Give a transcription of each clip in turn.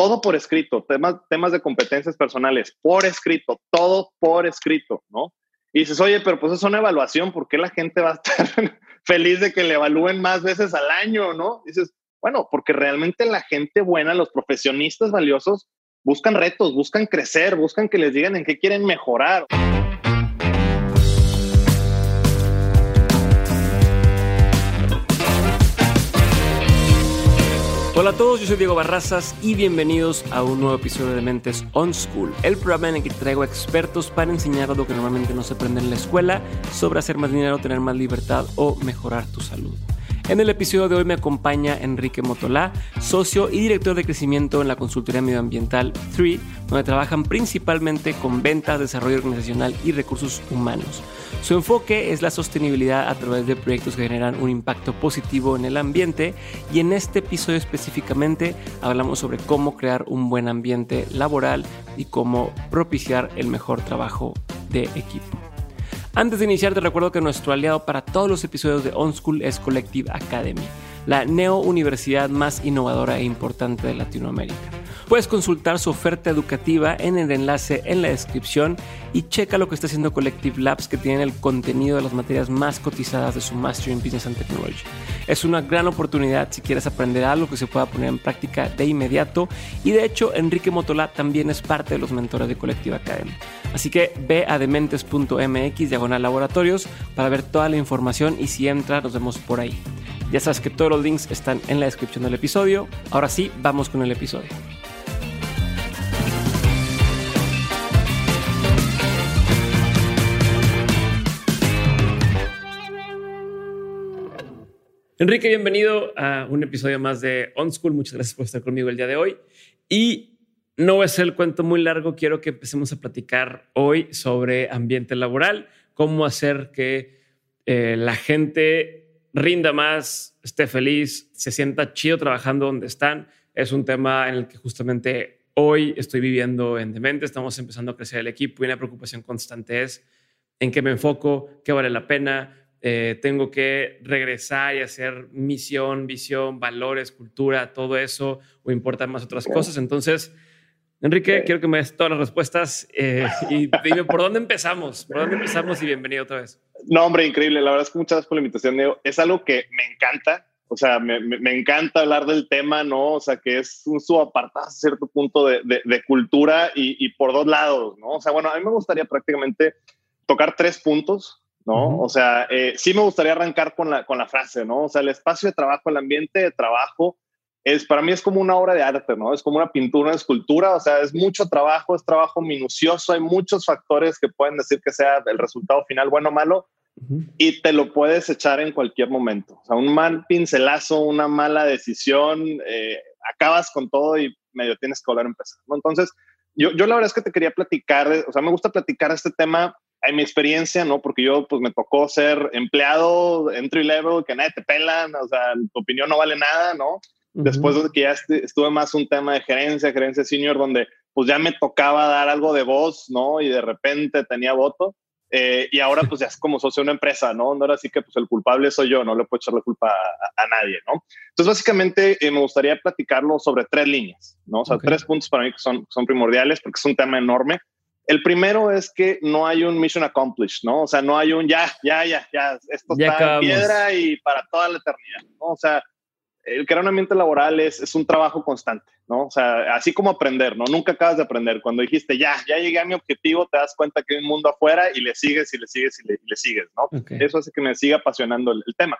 todo por escrito, temas, temas de competencias personales, por escrito, todo por escrito, ¿no? Y dices, oye, pero pues es una evaluación, ¿por qué la gente va a estar feliz de que le evalúen más veces al año, ¿no? dices, bueno, porque realmente la gente buena, los profesionistas valiosos, buscan retos, buscan crecer, buscan que les digan en qué quieren mejorar. Hola a todos, yo soy Diego Barrazas y bienvenidos a un nuevo episodio de Mentes On School, el programa en el que traigo expertos para enseñar lo que normalmente no se aprende en la escuela sobre hacer más dinero, tener más libertad o mejorar tu salud. En el episodio de hoy me acompaña Enrique Motolá, socio y director de crecimiento en la consultoría medioambiental 3, donde trabajan principalmente con ventas, desarrollo organizacional y recursos humanos. Su enfoque es la sostenibilidad a través de proyectos que generan un impacto positivo en el ambiente y en este episodio específicamente hablamos sobre cómo crear un buen ambiente laboral y cómo propiciar el mejor trabajo de equipo. Antes de iniciar, te recuerdo que nuestro aliado para todos los episodios de On School es Collective Academy, la neo universidad más innovadora e importante de Latinoamérica. Puedes consultar su oferta educativa en el enlace en la descripción y checa lo que está haciendo Collective Labs que tienen el contenido de las materias más cotizadas de su Master in Business and Technology. Es una gran oportunidad si quieres aprender algo que se pueda poner en práctica de inmediato y de hecho Enrique Motola también es parte de los mentores de Collective Academy. Así que ve a dementes.mx diagonal laboratorios para ver toda la información y si entra nos vemos por ahí. Ya sabes que todos los links están en la descripción del episodio. Ahora sí, vamos con el episodio. Enrique, bienvenido a un episodio más de On School. Muchas gracias por estar conmigo el día de hoy. Y no voy a hacer el cuento muy largo, quiero que empecemos a platicar hoy sobre ambiente laboral, cómo hacer que eh, la gente rinda más, esté feliz, se sienta chido trabajando donde están. Es un tema en el que justamente hoy estoy viviendo en Demente, estamos empezando a crecer el equipo y una preocupación constante es en qué me enfoco, qué vale la pena, eh, tengo que regresar y hacer misión, visión, valores, cultura, todo eso, o importan más otras cosas. Entonces, Enrique, quiero que me des todas las respuestas eh, y dime por dónde empezamos, por dónde empezamos y bienvenido otra vez. No, hombre, increíble. La verdad es que muchas gracias por la invitación, Diego. Es algo que me encanta. O sea, me, me, encanta hablar del tema, ¿no? O sea, que es un subapartado a cierto punto de, de, cultura y, y, por dos lados, ¿no? O sea, bueno, a mí me gustaría prácticamente tocar tres puntos, ¿no? O sea, eh, sí me gustaría arrancar con la, con la frase, ¿no? O sea, el espacio de trabajo, el ambiente de trabajo es para mí es como una obra de arte, ¿no? Es como una pintura, una escultura, o sea, es mucho trabajo, es trabajo minucioso, hay muchos factores que pueden decir que sea el resultado final bueno o malo y te lo puedes echar en cualquier momento. O sea, un mal pincelazo, una mala decisión, eh, acabas con todo y medio tienes que volver a empezar, ¿no? Entonces, yo, yo la verdad es que te quería platicar, o sea, me gusta platicar este tema en mi experiencia, ¿no? Porque yo, pues, me tocó ser empleado entry level, que nadie te pelan, o sea, tu opinión no vale nada, ¿no? Después de que ya estuve más un tema de gerencia, gerencia senior, donde pues ya me tocaba dar algo de voz, ¿no? Y de repente tenía voto. Eh, y ahora pues ya es como socio de una empresa, ¿no? Ahora sí que pues el culpable soy yo, no le puedo echar la culpa a, nadie, ¿no? Entonces básicamente eh, me gustaría platicarlo sobre tres líneas, ¿no? O sea, tres puntos para mí que son, son primordiales porque es un tema enorme. El primero es que no hay un mission accomplished, ¿no? O sea, no hay un ya, ya, ya, ya, esto está en piedra y para toda la eternidad, ¿no? O sea, el crear un ambiente laboral es, es, un trabajo constante, ¿no? O sea, así como aprender, ¿no? Nunca acabas de aprender. Cuando dijiste, ya, ya llegué a mi objetivo, te das cuenta que hay un mundo afuera y le sigues y le sigues y le, sigues, ¿no? Eso hace que me siga apasionando el, tema.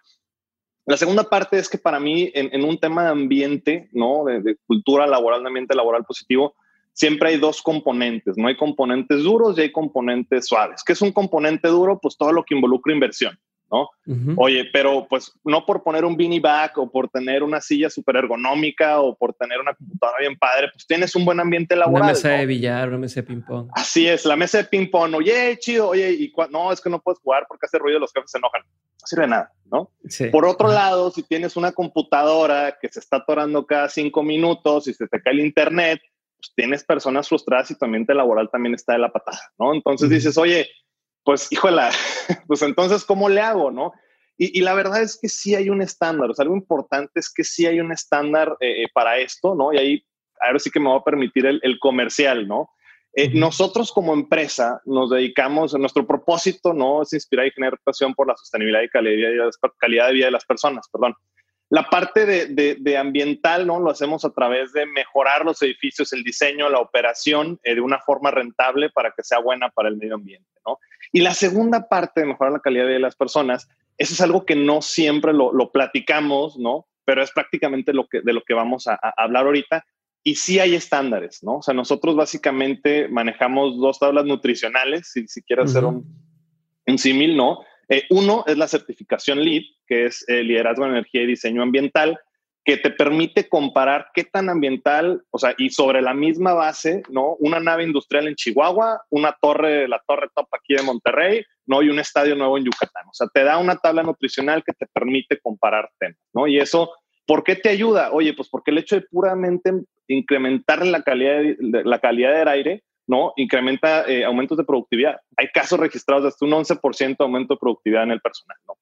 La segunda parte es que para mí, en, un tema de ambiente, ¿no? De, de, cultura laboral, de ambiente laboral positivo, siempre hay dos componentes, ¿no? Hay componentes duros y hay componentes suaves. ¿Qué es un componente duro? Pues todo lo que involucra inversión. ¿No? Oye, pero pues no por poner un beanie back o por tener una silla súper ergonómica o por tener una computadora bien padre, pues tienes un buen ambiente laboral. Una mesa de billar, una mesa de ping-pong. Así es, la mesa de ping-pong, oye, chido, oye, y no, es que no puedes jugar porque hace ruido y los jefes se enojan. No sirve de nada, ¿no? Por otro lado, si tienes una computadora que se está atorando cada cinco minutos y se te cae el internet, pues tienes personas frustradas y tu ambiente laboral también está de la patada, ¿no? Entonces dices, oye, pues híjola, pues entonces, ¿cómo le hago, no? Y, la verdad es que sí hay un estándar, o sea, algo importante es que sí hay un estándar eh, eh, para esto, ¿no? Y hay, ahora sí que me va a permitir el, el comercial, ¿no? Eh, nosotros como empresa nos dedicamos, nuestro propósito no es inspirar y generar pasión por la sostenibilidad y calidad de, calidad de vida de las personas, perdón. La parte de, de, ambiental, ¿no? Lo hacemos a través de mejorar los edificios, el diseño, la operación eh, de una forma rentable para que sea buena para el medio ambiente, ¿no? Y la segunda parte de mejorar la calidad de las personas, eso es algo que no siempre lo, lo platicamos, ¿no? Pero es prácticamente lo que, de lo que vamos a, a hablar ahorita, y sí hay estándares, ¿no? O sea, nosotros básicamente manejamos dos tablas nutricionales, si, si quieres hacer un, un símil, ¿no? Eh, uno es la certificación LEED, que es el liderazgo en energía y diseño ambiental, que te permite comparar qué tan ambiental, o sea, y sobre la misma base, ¿no? Una nave industrial en Chihuahua, una torre, la torre top aquí de Monterrey, ¿no? Y un estadio nuevo en Yucatán. O sea, te da una tabla nutricional que te permite comparar temas, ¿no? Y eso ¿Por qué te ayuda? Oye, pues porque el hecho de puramente incrementar la calidad, la calidad del aire, ¿no? Incrementa eh, aumentos de productividad. Hay casos registrados de hasta un 11% de aumento de productividad en el personal, ¿no?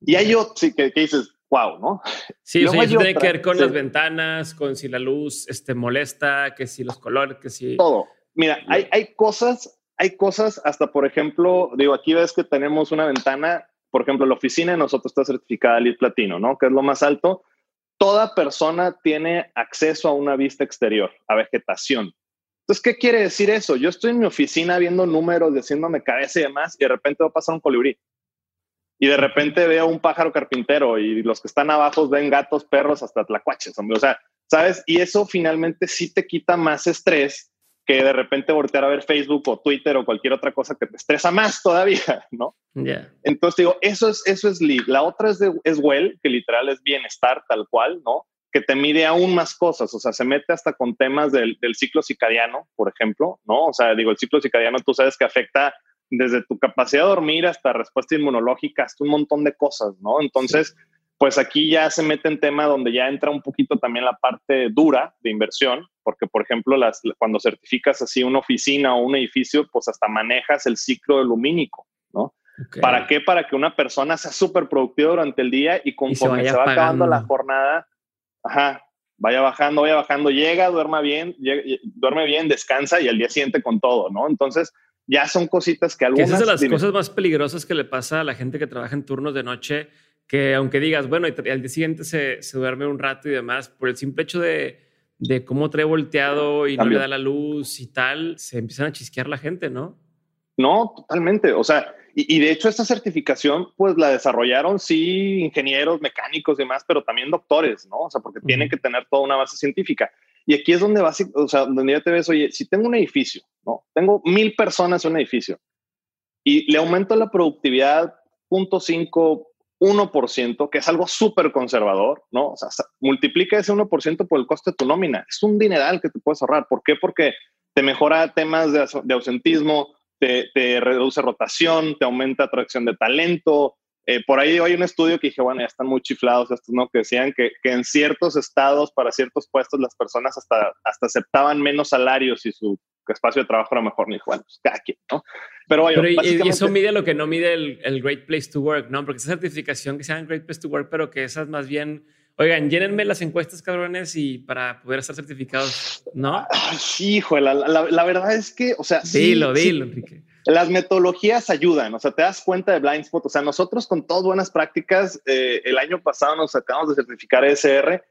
Y hay otros sí, que, dices, wow, ¿no? Sí, o sea, tiene que ver con las ventanas, con si la luz este, molesta, que si los colores, que si... Todo. Mira, hay, hay cosas, hay cosas hasta, por ejemplo, digo, aquí ves que tenemos una ventana, por ejemplo, la oficina de nosotros está certificada LEED Platino, ¿no? Que es lo más alto toda persona tiene acceso a una vista exterior, a vegetación. Entonces, ¿qué quiere decir eso? Yo estoy en mi oficina viendo números, diciéndome cabeza y demás, y de repente va a pasar un colibrí. Y de repente veo un pájaro carpintero y los que están abajo ven gatos, perros, hasta tlacuaches, hombre. O sea, ¿sabes? Y eso finalmente sí te quita más estrés que de repente voltear a ver Facebook o Twitter o cualquier otra cosa que te estresa más todavía, ¿no? Entonces digo, eso es, eso es lead. La otra es, de, es well, que literal es bienestar tal cual, ¿no? Que te mide aún más cosas, o sea, se mete hasta con temas del, del ciclo circadiano, por ejemplo, ¿no? O sea, digo, el ciclo circadiano tú sabes que afecta desde tu capacidad de dormir hasta respuesta inmunológica, hasta un montón de cosas, ¿no? Entonces pues aquí ya se mete en tema donde ya entra un poquito también la parte dura de inversión, porque por ejemplo, las, cuando certificas así una oficina o un edificio, pues hasta manejas el ciclo lumínico, ¿no? ¿Para qué? Para que una persona sea súper productiva durante el día y conforme se, va acabando la jornada, ajá, vaya bajando, vaya bajando, llega, duerma bien, duerme bien, descansa y al día siguiente con todo, ¿no? Entonces, ya son cositas que algunas... Que es de las cosas más peligrosas que le pasa a la gente que trabaja en turnos de noche, que aunque digas, bueno, y al día siguiente se, se, duerme un rato y demás, por el simple hecho de, de cómo trae volteado y no le da la luz y tal, se empiezan a chisquear la gente, ¿no? No, totalmente. O sea, y, de hecho esta certificación pues la desarrollaron sí ingenieros, mecánicos y demás, pero también doctores, ¿no? O sea, porque tienen que tener toda una base científica. Y aquí es donde vas, o sea, donde ya te ves, oye, si tengo un edificio, ¿no? Tengo mil personas en un edificio y le aumento la productividad 0.5, 1%, que es algo súper conservador, ¿no? O sea, multiplica ese 1% por el coste de tu nómina. Es un dineral que te puedes ahorrar. ¿Por qué? Porque te mejora temas de, ausentismo, te, reduce rotación, te aumenta atracción de talento. Eh, por ahí hay un estudio que dije, bueno, ya están muy chiflados estos, ¿no? Que decían que, que en ciertos estados, para ciertos puestos, las personas hasta, hasta aceptaban menos salarios y su espacio de trabajo era mejor. Me dijo, bueno, pues cada quien, ¿no? Pero, y eso mide lo que no mide el, el, Great Place to Work, ¿no? Porque esa certificación que sean Great Place to Work, pero que esas más bien, oigan, llénenme las encuestas, cabrones, y para poder estar certificados, ¿no? Sí, hijo, la, la, la, verdad es que, o sea, dilo, dilo, Enrique. Las metodologías ayudan, o sea, te das cuenta de blind spot. O sea, nosotros con todas buenas prácticas, eh, el año pasado nos acabamos de certificar ESR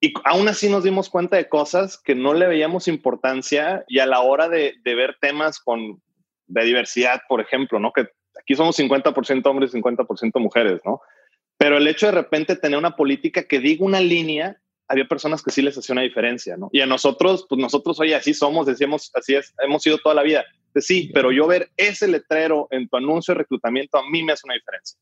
y aún así nos dimos cuenta de cosas que no le veíamos importancia y a la hora de, de ver temas con de diversidad, por ejemplo, ¿no? Que aquí somos 50% hombres y 50% mujeres, ¿no? Pero el hecho de repente tener una política que diga una línea, había personas que sí les hacía una diferencia, ¿no? Y a nosotros, pues nosotros, oye, así somos, decíamos, así es, hemos sido toda la vida. Sí, pero yo ver ese letrero en tu anuncio de reclutamiento a mí me hace una diferencia.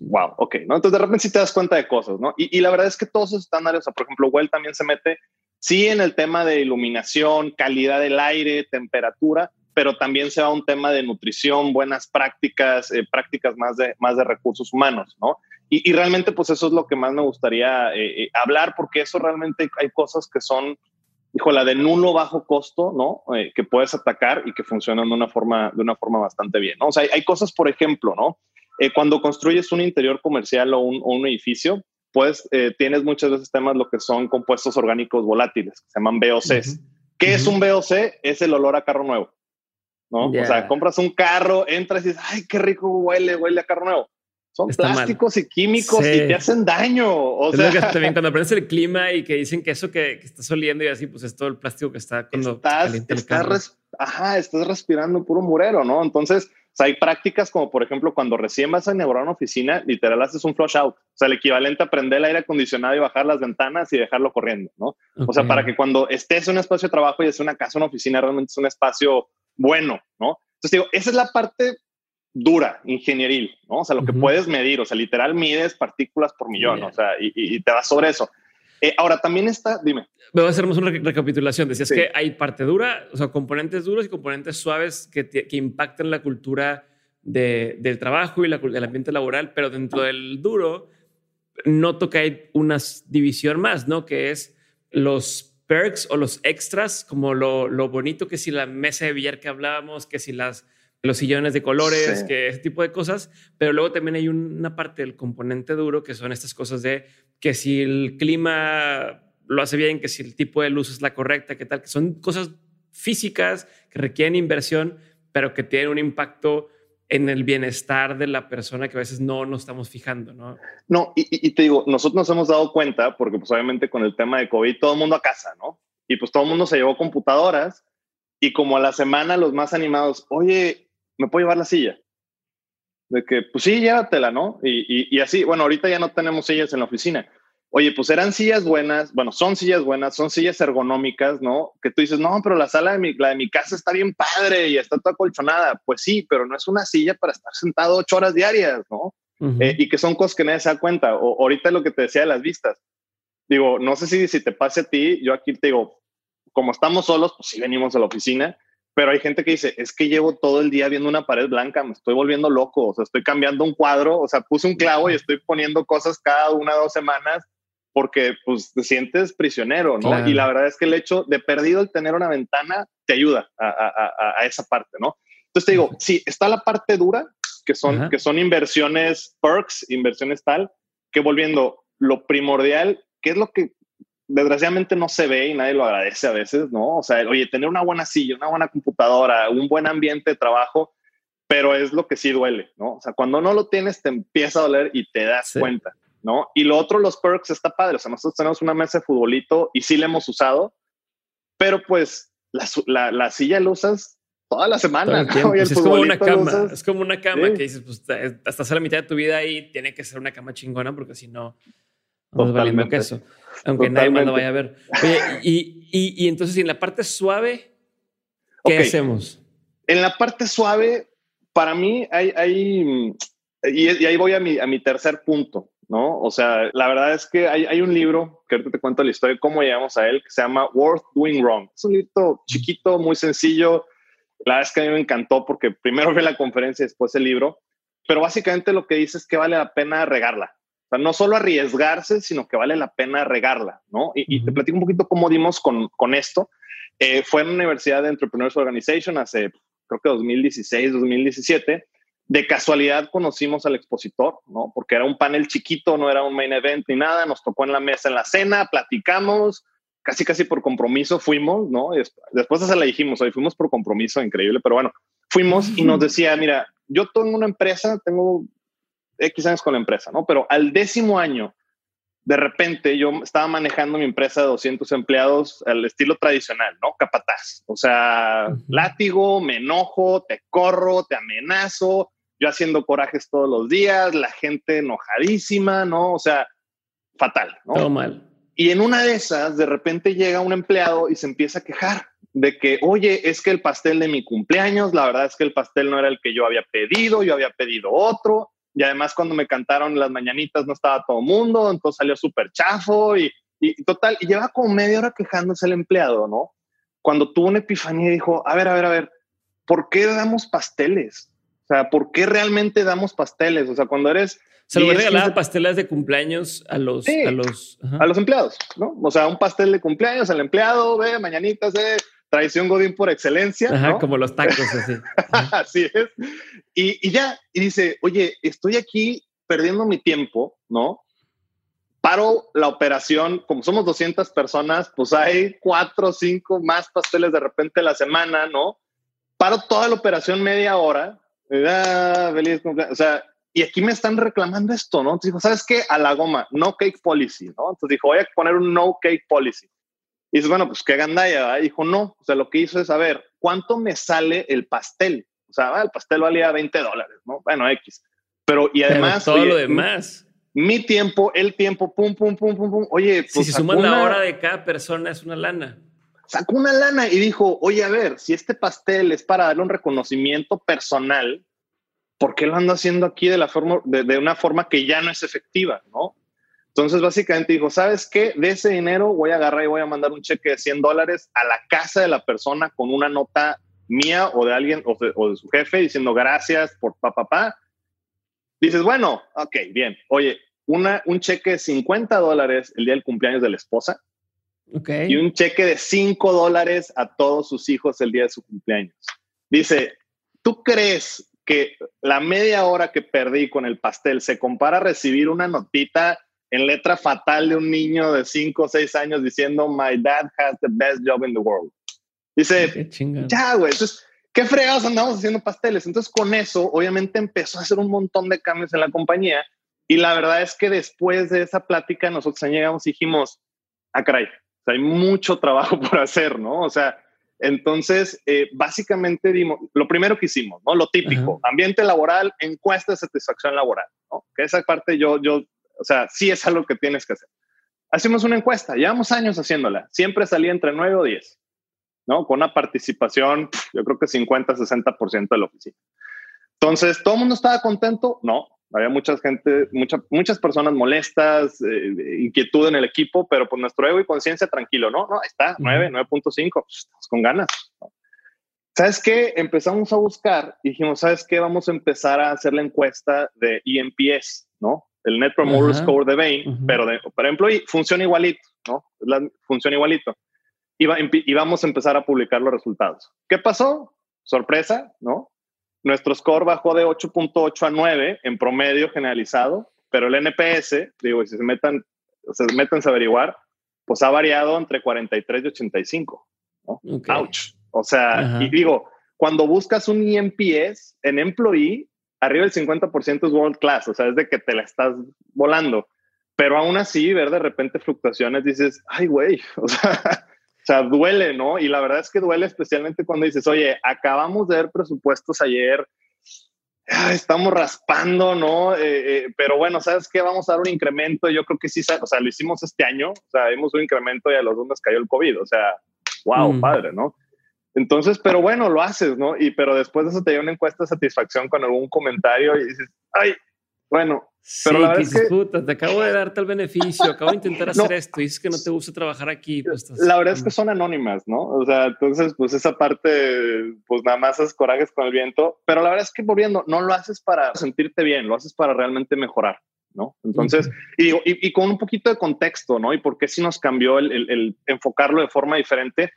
Wow, ok, ¿no? Entonces de repente sí te das cuenta de cosas, ¿no? Y, y la verdad es que todos esos estándares, o sea, por ejemplo, Well también se mete, sí, en el tema de iluminación, calidad del aire, temperatura, pero también se va a un tema de nutrición, buenas prácticas, eh, prácticas más de, más de recursos humanos, ¿no? Y, y, realmente, pues eso es lo que más me gustaría eh, eh, hablar, porque eso realmente hay cosas que son, la de nulo bajo costo, ¿no? que puedes atacar y que funcionan de una forma, de una forma bastante bien, ¿no? O sea, hay, hay cosas, por ejemplo, ¿no? cuando construyes un interior comercial o un, o un edificio, pues eh, tienes muchas veces temas lo que son compuestos orgánicos volátiles, que se llaman VOCs. ¿Qué es un VOC? Es el olor a carro nuevo, ¿no? O sea, compras un carro, entras y dices, ay, qué rico huele, huele a carro nuevo. Son plásticos y químicos y te hacen daño. O sea, también cuando aprendes el clima y que dicen que eso que, que, estás oliendo y así, pues es todo el plástico que está cuando estás, estás, ajá, estás respirando puro murero, ¿no? Entonces, hay prácticas como, por ejemplo, cuando recién vas a inaugurar una oficina, literal haces un flush out. O sea, el equivalente a prender el aire acondicionado y bajar las ventanas y dejarlo corriendo, ¿no? O sea, para que cuando estés en un espacio de trabajo y es una casa, una oficina, realmente es un espacio bueno, ¿no? Entonces, digo, esa es la parte dura, ingenieril, ¿no? O sea, lo que puedes medir, o sea, literal mides partículas por millón, o sea, y, te vas sobre eso. Eh, ahora también está, dime. Vamos a hacer una recapitulación. Decías que hay parte dura, o sea, componentes duros y componentes suaves que, que impactan la cultura del trabajo y la, el ambiente laboral, pero dentro del duro noto que hay una división más, ¿no? Que es los perks o los extras, como lo, lo bonito que si la mesa de billar que hablábamos, que si las los sillones de colores, que ese tipo de cosas, pero luego también hay una parte del componente duro que son estas cosas de que si el clima lo hace bien, que si el tipo de luz es la correcta, que tal, que son cosas físicas que requieren inversión, pero que tienen un impacto en el bienestar de la persona que a veces no nos estamos fijando, ¿no? No, y, te digo, nosotros nos hemos dado cuenta, porque pues obviamente con el tema de COVID todo el mundo a casa, ¿no? Y pues todo el mundo se llevó computadoras y como a la semana los más animados, oye, ¿me puedo llevar la silla? De que, pues sí, llévatela, ¿no? Y, y, así, bueno, ahorita ya no tenemos sillas en la oficina. Oye, pues eran sillas buenas, bueno, son sillas buenas, son sillas ergonómicas, ¿no? Que tú dices, no, pero la sala de mi, la de mi casa está bien padre y está toda colchonada. Pues sí, pero no es una silla para estar sentado ocho horas diarias, ¿no? Eh, y que son cosas que nadie se da cuenta. O ahorita lo que te decía de las vistas. Digo, no sé si, si te pase a ti, yo aquí te digo, como estamos solos, pues sí venimos a la oficina, pero hay gente que dice, es que llevo todo el día viendo una pared blanca, me estoy volviendo loco, o sea, estoy cambiando un cuadro, o sea, puse un clavo y estoy poniendo cosas cada una o dos semanas porque pues te sientes prisionero, ¿no? Y la verdad es que el hecho de perdido el tener una ventana te ayuda a, esa parte, ¿no? Entonces te digo, sí, está la parte dura, que son, que son inversiones perks, inversiones tal, que volviendo lo primordial, que es lo que desgraciadamente no se ve y nadie lo agradece a veces, ¿no? O sea, oye, tener una buena silla, una buena computadora, un buen ambiente de trabajo, pero es lo que sí duele, ¿no? O sea, cuando no lo tienes te empieza a doler y te das cuenta, ¿no? Y lo otro, los perks, está padre. O sea, nosotros tenemos una mesa de futbolito y sí la hemos usado, pero pues la, la, silla la usas toda la semana. Pues es como una cama, es como una cama que dices, pues hasta hacer la mitad de tu vida ahí tiene que ser una cama chingona porque si no, no valiendo queso aunque nadie más lo vaya a ver. y, y, y, entonces, en la parte suave, ¿qué hacemos? En la parte suave, para mí, hay, hay y, ahí voy a mi, a mi tercer punto, ¿no? O sea, la verdad es que hay, hay un libro, que ahorita te cuento la historia de cómo llegamos a él, que se llama Worth Doing Wrong. Es un libro chiquito, muy sencillo. La verdad es que a mí me encantó porque primero vi la conferencia y después el libro, pero básicamente lo que dice es que vale la pena regarla sea, no solo arriesgarse, sino que vale la pena regarla, ¿no? Y, te platico un poquito cómo dimos con, con esto. Eh, fue en la Universidad de Entrepreneurs Organization hace, creo que 2016, 2017. De casualidad conocimos al expositor, ¿no? Porque era un panel chiquito, no era un main event ni nada. Nos tocó en la mesa en la cena, platicamos, casi casi por compromiso fuimos, ¿no? Después, se la dijimos, hoy fuimos por compromiso, increíble, pero bueno, fuimos y nos decía, mira, yo tengo una empresa, tengo X años con la empresa, ¿no? Pero al décimo año, de repente yo estaba manejando mi empresa de 200 empleados al estilo tradicional, ¿no? Capataz. O sea, látigo, me enojo, te corro, te amenazo, yo haciendo corajes todos los días, la gente enojadísima, ¿no? O sea, fatal, ¿no? Todo mal. Y en una de esas, de repente llega un empleado y se empieza a quejar de que, oye, es que el pastel de mi cumpleaños, la verdad es que el pastel no era el que yo había pedido, yo había pedido otro, y además cuando me cantaron las mañanitas no estaba todo mundo, entonces salió súper chafo y, y, total, y lleva como media hora quejándose el empleado, ¿no? Cuando tuvo una epifanía y dijo, a ver, a ver, a ver, ¿por qué damos pasteles? O sea, ¿por qué realmente damos pasteles? O sea, cuando eres... Se lo regalaba pasteles de cumpleaños a los, a los, a los empleados, ¿no? O sea, un pastel de cumpleaños al empleado, ve, mañanitas, ve, tradición Godín por excelencia. Ajá, como los tacos, así. así es. Y, y, ya, y dice, oye, estoy aquí perdiendo mi tiempo, ¿no? paro la operación, como somos 200 personas, pues hay cuatro o cinco más pasteles de repente la semana, ¿no? Paro toda la operación media hora, ah, feliz cumpleaños, o sea, y aquí me están reclamando esto, ¿no? Entonces dijo, ¿sabes qué? A la goma, no cake policy, ¿no? Entonces dijo, voy a poner un no cake policy. Y dice, bueno, pues qué gandalla, dijo, no, o sea, lo que hizo es, a ver, ¿cuánto me sale el pastel? O sea, ah, el pastel valía 20 dólares, ¿no? Bueno, X. Pero, y además... todo lo demás mi tiempo, el tiempo, pum, pum, pum, pum, pum. Oye, pues. Si se suman la hora de cada persona, es una lana. Sacó una lana y dijo, oye, a ver, si este pastel es para darle un reconocimiento personal, ¿por qué lo ando haciendo aquí de, la forma, de, una forma que ya no es efectiva, no? Entonces, básicamente dijo, ¿sabes qué? De ese dinero voy a agarrar y voy a mandar un cheque de 100 dólares a la casa de la persona con una nota mía o de alguien o de, su jefe diciendo gracias por papá, papá dices, bueno, ok, bien. Oye, un cheque de 50 dólares el día del cumpleaños de la esposa. Okay. Y un cheque de 5 dólares a todos sus hijos el día de su cumpleaños. Dice, ¿tú crees que la media hora que perdí con el pastel se compara a recibir una notita en letra fatal de un niño de 5 o 6 años diciendo, My dad has the best job in the world? Dice, ya, güey. Entonces, ¿qué fregados andamos haciendo pasteles? Entonces con eso, obviamente empezó a hacer un montón de cambios en la compañía y la verdad es que después de esa plática nosotros llegamos y dijimos, ah, caray, hay mucho trabajo por hacer, ¿no? O sea, entonces, eh, básicamente dimos, lo primero que hicimos, ¿no? Lo típico, ambiente laboral, encuesta de satisfacción laboral, ¿no? Que esa parte yo, yo, o sea, sí es algo que tienes que hacer. Hacemos una encuesta, llevamos años haciéndola, siempre salía entre 9 o 10. ¿no? Con una participación, yo creo que 50, 60% de la oficina. Entonces, ¿todo el mundo estaba contento? No, había mucha gente, mucha, muchas personas molestas, eh, inquietud en el equipo, pero pues nuestro ego y conciencia tranquilo, ¿no? No, está, 9, 9.5, pues, estamos con ganas. ¿Sabes qué? Empezamos a buscar y dijimos, ¿sabes qué? Vamos a empezar a hacer la encuesta de EMPS, ¿no? El Net Promoter Score de Bain, pero de, por ejemplo, y funciona igualito, ¿no? La, funciona igualito y, vamos a empezar a publicar los resultados. ¿Qué pasó? Sorpresa, ¿no? Nuestro score bajó de 8.8 a 9 en promedio generalizado, pero el NPS, digo, si se metan, se meten a averiguar, pues ha variado entre 43 y 85. ¿no? Ouch. O sea, y digo, cuando buscas un EMPS en employee, arriba del 50% es world class, o sea, es de que te la estás volando. Pero aún así, ver de repente fluctuaciones, dices, ay, güey, o sea, sea, duele, ¿no? Y la verdad es que duele especialmente cuando dices, oye, acabamos de ver presupuestos ayer, estamos raspando, ¿no? Eh, eh, pero bueno, ¿sabes qué? Vamos a dar un incremento. Yo creo que sí, o sea, lo hicimos este año, o sea, dimos un incremento y a los dos nos cayó el COVID, o sea, wow, mm. padre, ¿no? Entonces, pero bueno, lo haces, ¿no? Y pero después de eso te dio una encuesta de satisfacción con algún comentario y dices, ay, bueno, pero la verdad es que, te acabo de dar tal beneficio, acabo de intentar hacer esto y dices que no te gusta trabajar aquí. Pues la verdad es que son anónimas, ¿no? O sea, entonces, pues esa parte, pues nada más haces corajes con el viento, pero la verdad es que volviendo, no lo haces para sentirte bien, lo haces para realmente mejorar, ¿no? Entonces, y, digo, y, con un poquito de contexto, ¿no? Y por qué si nos cambió el enfocarlo de forma diferente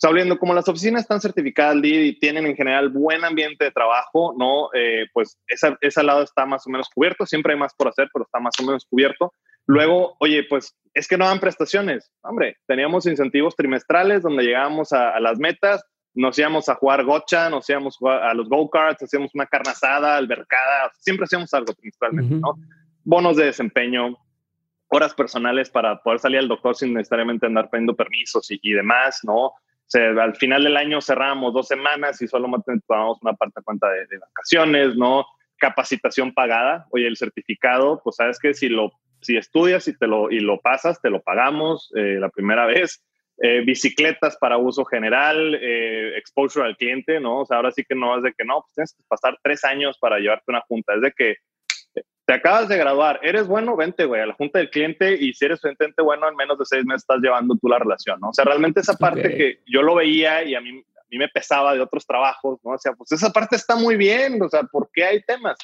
sea, como las oficinas están certificadas LEED y tienen en general buen ambiente de trabajo, ¿no? Eh, pues esa, ese lado está más o menos cubierto. Siempre hay más por hacer, pero está más o menos cubierto. Luego, oye, pues es que no dan prestaciones. Hombre, teníamos incentivos trimestrales donde llegábamos a, las metas, nos íbamos a jugar gocha, nos íbamos a, los go-karts, hacíamos una carne asada, albercada, siempre hacíamos algo trimestralmente, ¿no? Bonos de desempeño, horas personales para poder salir al doctor sin necesariamente andar pidiendo permisos y, y demás, ¿no? Al final del año cerramos dos semanas y solo tomamos una parte cuenta de, vacaciones, ¿no? Capacitación pagada. Oye, el certificado, pues sabes que si lo si estudias y, te lo, y lo pasas, te lo pagamos eh, la primera vez. Eh, bicicletas para uso general, eh, exposure al cliente, ¿no? O sea, ahora sí que no es de que no, pues tienes que pasar tres años para llevarte una junta, es de que te acabas de graduar, eres bueno, vente, güey, a la junta del cliente y si eres cliente bueno, en menos de seis meses estás llevando tú la relación, ¿no? O sea, realmente esa parte que yo lo veía y a mí, a mí me pesaba de otros trabajos, ¿no? O sea, pues esa parte está muy bien, o sea, ¿por qué hay temas?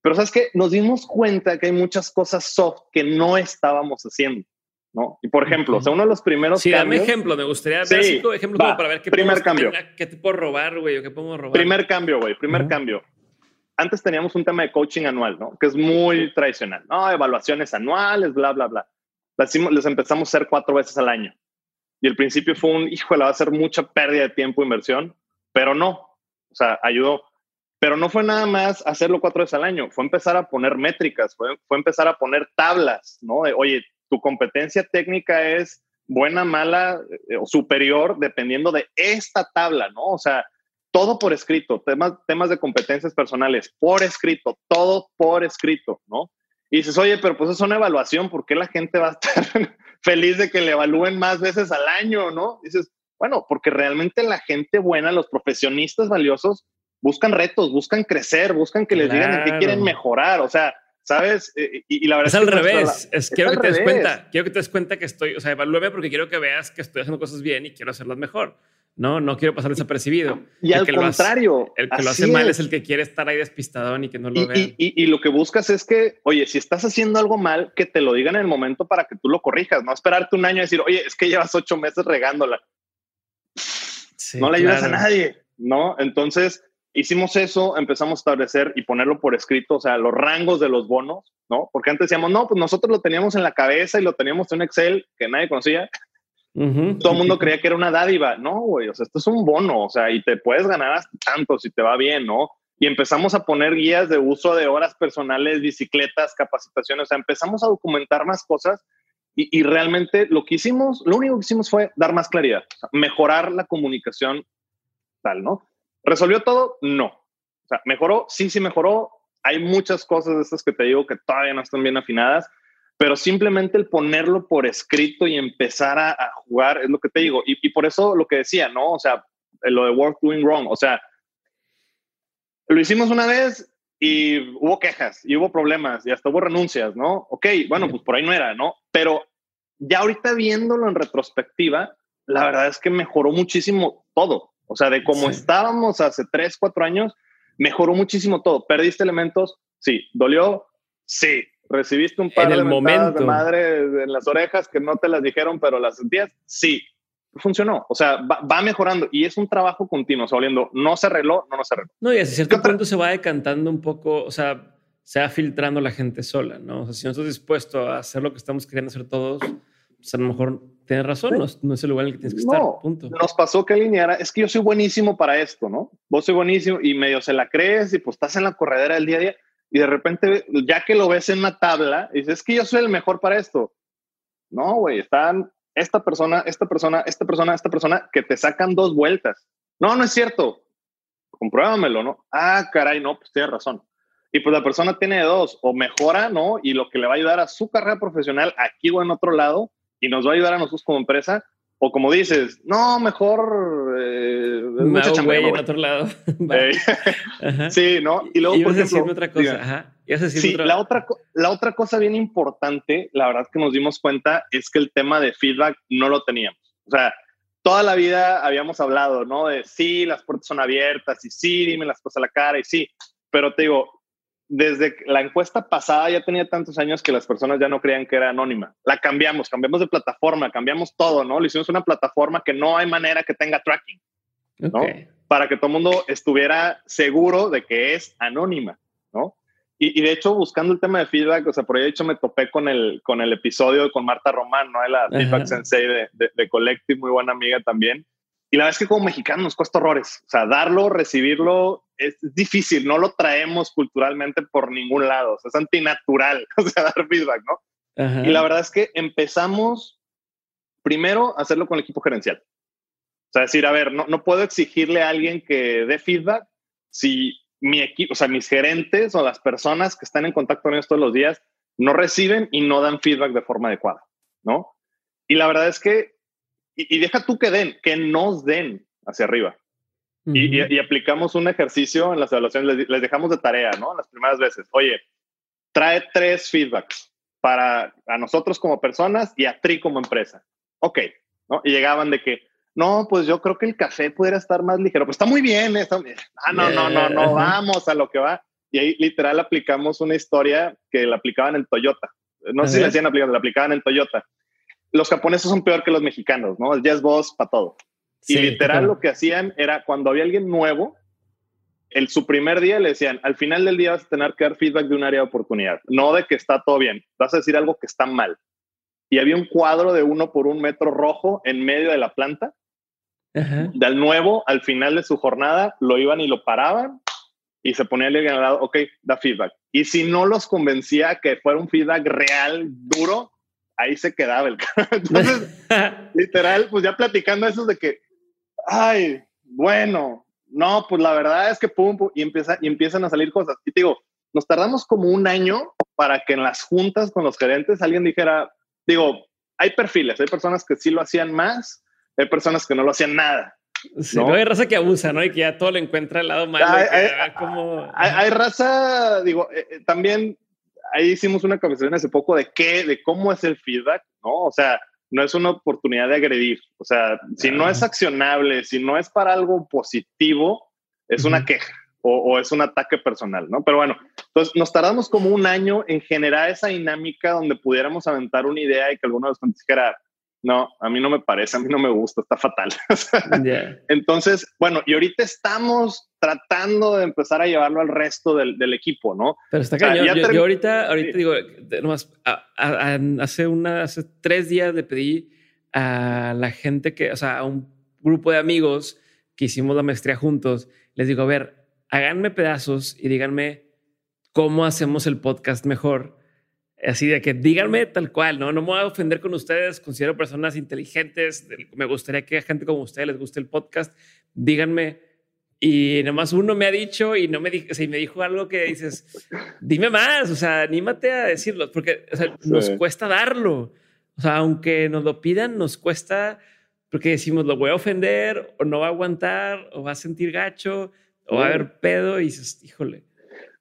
Pero sabes que nos dimos cuenta que hay muchas cosas soft que no estábamos haciendo, ¿no? Y por ejemplo, o sea, uno de los primeros sí, cambios. dame ejemplo, me gustaría ver cinco ejemplos para ver qué primer cambio. qué te puedo robar, güey, o qué podemos robar. Primer cambio, güey, primer cambio antes teníamos un tema de coaching anual, ¿no? Que es muy tradicional, ¿no? Evaluaciones anuales, bla, bla, bla. les empezamos a hacer cuatro veces al año. Y el principio fue un, híjole, va a ser mucha pérdida de tiempo e inversión, pero no, o sea, ayudó. Pero no fue nada más hacerlo cuatro veces al año, fue empezar a poner métricas, fue, fue empezar a poner tablas, ¿no? De, oye, tu competencia técnica es buena, mala eh, o superior dependiendo de esta tabla, ¿no? O sea, todo por escrito, temas, temas de competencias personales, por escrito, todo por escrito, ¿no? Y dices, oye, pero pues es una evaluación, ¿por qué la gente va a estar feliz de que le evalúen más veces al año, no? dices, bueno, porque realmente la gente buena, los profesionistas valiosos, buscan retos, buscan crecer, buscan que les digan en qué quieren mejorar, o sea, ¿sabes? Eh, y, la verdad es, al revés. es, quiero que te des cuenta, quiero que te des cuenta que estoy, o sea, evalúeme porque quiero que veas que estoy haciendo cosas bien y quiero hacerlas mejor. No, no quiero pasar desapercibido. Y al contrario. el que lo hace mal es. el que quiere estar ahí despistadón y que no lo vea. Y, y, lo que buscas es que, oye, si estás haciendo algo mal, que te lo digan en el momento para que tú lo corrijas, no esperarte un año y decir, oye, es que llevas ocho meses regándola. no le ayudas a nadie, ¿no? Entonces, hicimos eso, empezamos a establecer y ponerlo por escrito, o sea, los rangos de los bonos, ¿no? Porque antes decíamos, no, pues nosotros lo teníamos en la cabeza y lo teníamos en un Excel que nadie conocía. Todo el mundo creía que era una dádiva. No, güey, o sea, esto es un bono, o sea, y te puedes ganar hasta tanto si te va bien, ¿no? Y empezamos a poner guías de uso de horas personales, bicicletas, capacitaciones, o sea, empezamos a documentar más cosas y, realmente lo que hicimos, lo único que hicimos fue dar más claridad, mejorar la comunicación tal, ¿no? ¿Resolvió todo? No. O sea, ¿mejoró? Sí, sí mejoró. Hay muchas cosas de estas que te digo que todavía no están bien afinadas, pero simplemente el ponerlo por escrito y empezar a, jugar es lo que te digo. Y, por eso lo que decía, ¿no? O sea, lo de work doing wrong, o sea, lo hicimos una vez y hubo quejas y hubo problemas y hasta hubo renuncias, ¿no? Ok, bueno, pues por ahí no era, ¿no? Pero ya ahorita viéndolo en retrospectiva, la verdad es que mejoró muchísimo todo. O sea, de cómo estábamos hace tres, cuatro años, mejoró muchísimo todo. ¿Perdiste elementos? Sí. ¿Dolió? Sí recibiste un par de, de madre en las orejas que no te las dijeron, pero las sentías, sí, funcionó. O sea, va, mejorando y es un trabajo continuo, o sea, no se arregló, no, no se arregló. No, y a cierto punto se va decantando un poco, o sea, se va filtrando la gente sola, ¿no? O sea, si no estás dispuesto a hacer lo que estamos queriendo hacer todos, pues a lo mejor tienes razón, no, es el lugar en el que tienes que estar, punto. Nos pasó que alineara, es que yo soy buenísimo para esto, ¿no? Vos soy buenísimo y medio se la crees y pues estás en la corredera del día a día y de repente, ya que lo ves en una tabla, dices, es que yo soy el mejor para esto. No, güey, están esta persona, esta persona, esta persona, esta persona que te sacan dos vueltas. No, no es cierto. Compruébamelo, ¿no? Ah, caray, no, pues tienes razón. Y pues la persona tiene dos, o mejora, ¿no? Y lo que le va a ayudar a su carrera profesional aquí o en otro lado, y nos va a ayudar a nosotros como empresa, o como dices, no, mejor. Eh, mucha güey en otro lado. sí, ¿no? Y luego, por ejemplo, otra cosa. Ajá. Sí, la, otra, la otra cosa bien importante, la verdad que nos dimos cuenta, es que el tema de feedback no lo teníamos. O sea, toda la vida habíamos hablado, ¿no? De sí, las puertas son abiertas y sí, dime las cosas a la cara y sí. Pero te digo, desde la encuesta pasada ya tenía tantos años que las personas ya no creían que era anónima. La cambiamos, cambiamos de plataforma, cambiamos todo, ¿no? Le hicimos una plataforma que no hay manera que tenga tracking, ¿no? Para que todo el mundo estuviera seguro de que es anónima, ¿no? Y, de hecho, buscando el tema de feedback, o sea, por ahí de hecho me topé con el, con el episodio con Marta Román, ¿no? La feedback sensei de, de, de Collective, muy buena amiga también. Y la verdad es que como mexicanos nos cuesta horrores. O sea, darlo, recibirlo, es difícil. No lo traemos culturalmente por ningún lado. O sea, es antinatural, o sea, dar feedback, ¿no? Y la verdad es que empezamos primero a hacerlo con el equipo gerencial. O sea, decir, a ver, no, no puedo exigirle a alguien que dé feedback si mi equipo, o sea, mis gerentes o las personas que están en contacto con ellos todos los días no reciben y no dan feedback de forma adecuada, ¿no? Y la verdad es que y, deja tú que den, que nos den hacia arriba. y, aplicamos un ejercicio en las evaluaciones, les, dejamos de tarea, ¿no? Las primeras veces. Oye, trae tres feedbacks para a nosotros como personas y a Tri como empresa. Ok, ¿no? Y llegaban de que, no, pues yo creo que el café pudiera estar más ligero. Pues está muy bien, está Ah, no, no, no, no, vamos a lo que va. Y ahí literal aplicamos una historia que la aplicaban en Toyota. No sé si la hacían aplicando, la aplicaban en Toyota los japoneses son peor que los mexicanos, ¿no? El yes boss para todo. y literal lo que hacían era cuando había alguien nuevo, el, su primer día le decían, al final del día vas a tener que dar feedback de un área de oportunidad, no de que está todo bien, vas a decir algo que está mal. y había un cuadro de uno por un metro rojo en medio de la planta. Del nuevo, al final de su jornada, lo iban y lo paraban y se ponía el al lado, ok, da feedback. Y si no los convencía que fuera un feedback real, duro, ahí se quedaba el Entonces, literal, pues ya platicando eso de que, ay, bueno, no, pues la verdad es que pum, pum, y, empieza, y empiezan a salir cosas. Y te digo, nos tardamos como un año para que en las juntas con los gerentes alguien dijera, digo, hay perfiles, hay personas que sí lo hacían más, hay personas que no lo hacían nada. Sí, ¿no? hay raza que abusa, ¿no? Y que ya todo le encuentra al lado malo. Hay, raza, digo, eh, eh, también ahí hicimos una conversación hace poco de qué, de cómo es el feedback, ¿no? O sea, no es una oportunidad de agredir. O sea, si no es accionable, si no es para algo positivo, es una queja o, es un ataque personal, ¿no? Pero bueno, entonces nos tardamos como un año en generar esa dinámica donde pudiéramos aventar una idea y que alguno de los dijera, no, a mí no me parece, a mí no me gusta, está fatal. Entonces, bueno, y ahorita estamos tratando de empezar a llevarlo al resto del, equipo, ¿no? Pero está cañón. yo, ahorita, ahorita digo, nomás, hace, una, hace tres días le pedí a la gente que, o sea, a un grupo de amigos que hicimos la maestría juntos, les digo, a ver, háganme pedazos y díganme cómo hacemos el podcast mejor Así de que díganme tal cual, ¿no? No me voy a ofender con ustedes, considero personas inteligentes, me gustaría que a gente como ustedes les guste el podcast, díganme. Y nomás uno me ha dicho y no me dijo, o me dijo algo que dices, dime más, o sea, anímate a decirlo, porque nos cuesta darlo. O sea, aunque nos lo pidan, nos cuesta porque decimos, lo voy a ofender o no va a aguantar o va a sentir gacho o va a haber pedo y dices, híjole.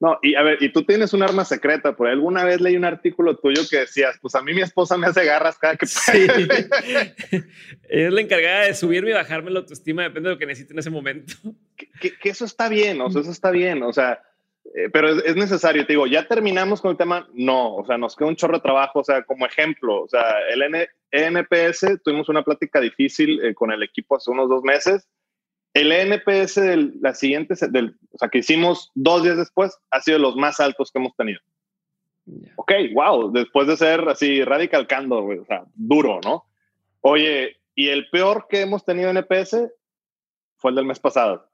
No, y a ver, y tú tienes un arma secreta, por alguna vez leí un artículo tuyo que decías, pues a mí mi esposa me hace garras cada que sí. es la encargada de subirme y bajarme la autoestima, depende de lo que necesite en ese momento. Que, eso está bien, o sea, eso está bien, o sea, eh, pero es, necesario, te digo, ya terminamos con el tema, no, o sea, nos queda un chorro de trabajo, o sea, como ejemplo, o sea, el NPS, tuvimos una plática difícil eh, con el equipo hace unos dos meses, el NPS del, la siguiente, del, o sea, que hicimos dos días después, ha sido de los más altos que hemos tenido. Ok, wow, después de ser así radical candor, o sea, duro, ¿no? Oye, y el peor que hemos tenido en NPS fue el del mes pasado.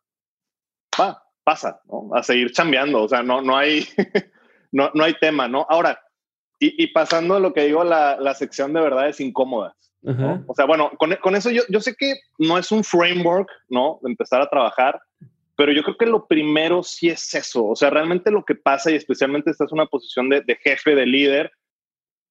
Va, pasa, ¿no? A seguir chambeando, o sea, no, no, hay, no, no hay tema, ¿no? Ahora, y, y pasando a lo que digo, la, la sección de verdades incómodas. O sea, bueno, con, con eso yo, yo, sé que no es un framework, ¿no? De empezar a trabajar, pero yo creo que lo primero sí es eso. O sea, realmente lo que pasa, y especialmente estás en una posición de, de jefe, de líder,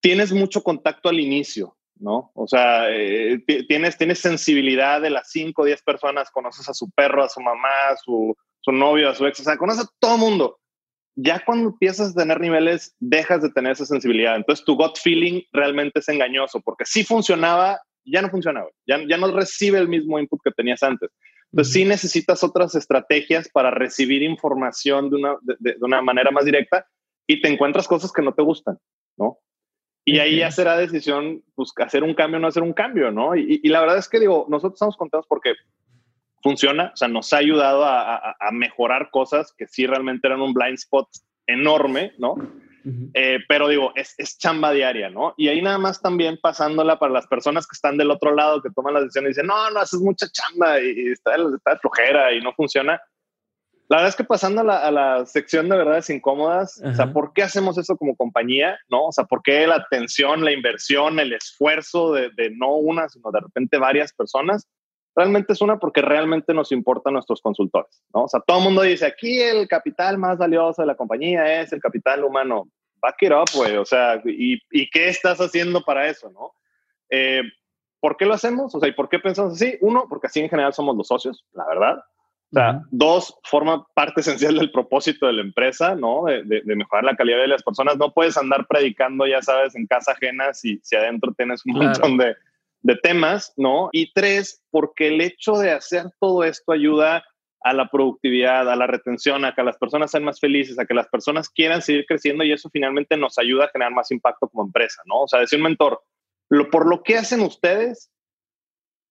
tienes mucho contacto al inicio, ¿no? O sea, eh, tienes, tienes sensibilidad de las 5 o 10 personas, conoces a su perro, a su mamá, a su, su novio, a su ex, o sea, conoces a todo mundo ya cuando empiezas a tener niveles, dejas de tener esa sensibilidad. Entonces tu gut feeling realmente es engañoso, porque si funcionaba, ya no funcionaba, ya, ya no recibe el mismo input que tenías antes. Entonces sí necesitas otras estrategias para recibir información de una, de, una manera más directa y te encuentras cosas que no te gustan, ¿no? Y ahí ya será decisión, pues, hacer un cambio o no hacer un cambio, ¿no? Y, y, la verdad es que digo, nosotros estamos contentos porque funciona, o sea, nos ha ayudado a, mejorar cosas que sí realmente eran un blind spot enorme, ¿no? Eh, pero digo, es, chamba diaria, ¿no? Y ahí nada más también pasándola para las personas que están del otro lado, que toman la decisión y dicen, no, no, haces mucha chamba y, está, está, flojera y no funciona. La verdad es que pasando a la, sección de verdades incómodas, o sea, ¿por qué hacemos eso como compañía? ¿No? O sea, ¿por qué la atención, la inversión, el esfuerzo de, de no una, sino de repente varias personas? Realmente es una porque realmente nos importan nuestros consultores, ¿no? O sea, todo el mundo dice, aquí el capital más valioso de la compañía es el capital humano. Back it up, güey. O sea, ¿y, ¿y, qué estás haciendo para eso, no? Eh, ¿Por qué lo hacemos? O sea, ¿y por qué pensamos así? Uno, porque así en general somos los socios, la verdad. O sea, dos, forma parte esencial del propósito de la empresa, ¿no? De, de, mejorar la calidad de las personas. No puedes andar predicando, ya sabes, en casa ajena si, si adentro tienes un montón de, de temas, ¿no? Y tres, porque el hecho de hacer todo esto ayuda a la productividad, a la retención, a que las personas sean más felices, a que las personas quieran seguir creciendo y eso finalmente nos ayuda a generar más impacto como empresa, ¿no? O sea, decir un mentor, lo, por lo que hacen ustedes,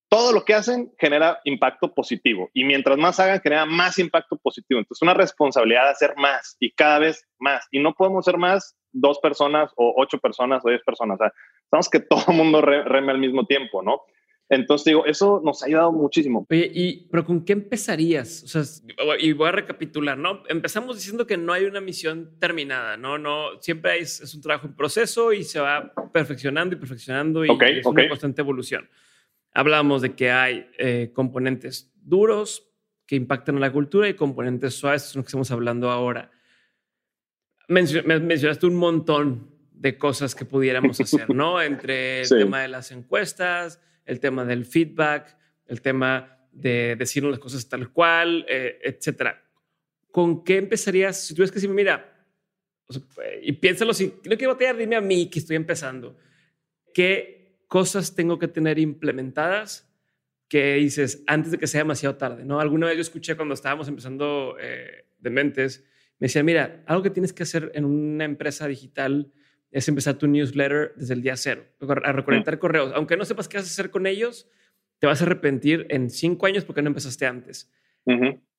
todo lo que hacen genera impacto positivo y mientras más hagan, genera más impacto positivo. Entonces, una responsabilidad de hacer más y cada vez más. Y no podemos ser más dos personas o ocho personas o diez personas. O necesitamos que todo el mundo reme al mismo tiempo, ¿no? Entonces digo, eso nos ha ayudado muchísimo. Oye, y, pero ¿con qué empezarías? O sea, y voy a recapitular, ¿no? Empezamos diciendo que no hay una misión terminada, ¿no? No, siempre es, es un trabajo en proceso y se va perfeccionando y perfeccionando y es una constante evolución. Hablamos de que hay eh, componentes duros que impactan a la cultura y componentes suaves, es lo que estamos hablando ahora. mencionaste un montón de cosas que pudiéramos hacer, ¿no? Entre el tema de las encuestas, el tema del feedback, el tema de decirnos las cosas tal cual, eh, etcétera. ¿Con qué empezarías? Si tuvieras que decirme, mira, y piénsalo, si no quiero batallar, dime a mí que estoy empezando. ¿Qué cosas tengo que tener implementadas que dices antes de que sea demasiado tarde? ¿no? Alguna vez yo escuché cuando estábamos empezando eh, de mentes, me decía, mira, algo que tienes que hacer en una empresa digital es empezar tu newsletter desde el día cero, a recolectar correos. Aunque no sepas qué vas a hacer con ellos, te vas a arrepentir en cinco años porque no empezaste antes.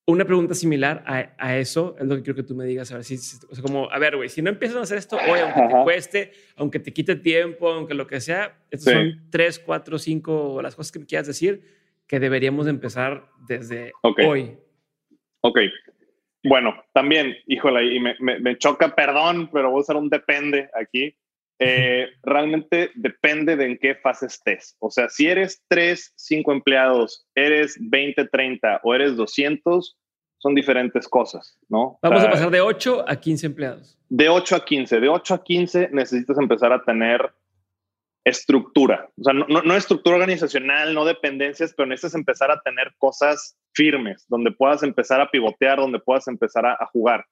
Una pregunta similar a, eso es lo que quiero que tú me digas. A ver, si, o sea, como, a ver, güey, si no empiezas a hacer esto hoy, aunque te cueste, aunque te quite tiempo, aunque lo que sea, estas son tres, cuatro, cinco, las cosas que me quieras decir que deberíamos empezar desde hoy. Ok. Bueno, también, híjole, y me, choca, perdón, pero voy a usar un depende aquí. Eh, realmente depende de en qué fase estés. O sea, si eres 3, 5 empleados, eres 20, 30 o eres 200, son diferentes cosas, ¿no? Vamos a pasar de 8 a 15 empleados. De 8 a 15. De 8 a 15 necesitas empezar a tener estructura. O sea, no, no, estructura organizacional, no dependencias, pero necesitas empezar a tener cosas firmes, donde puedas empezar a pivotear, donde puedas empezar a, jugar.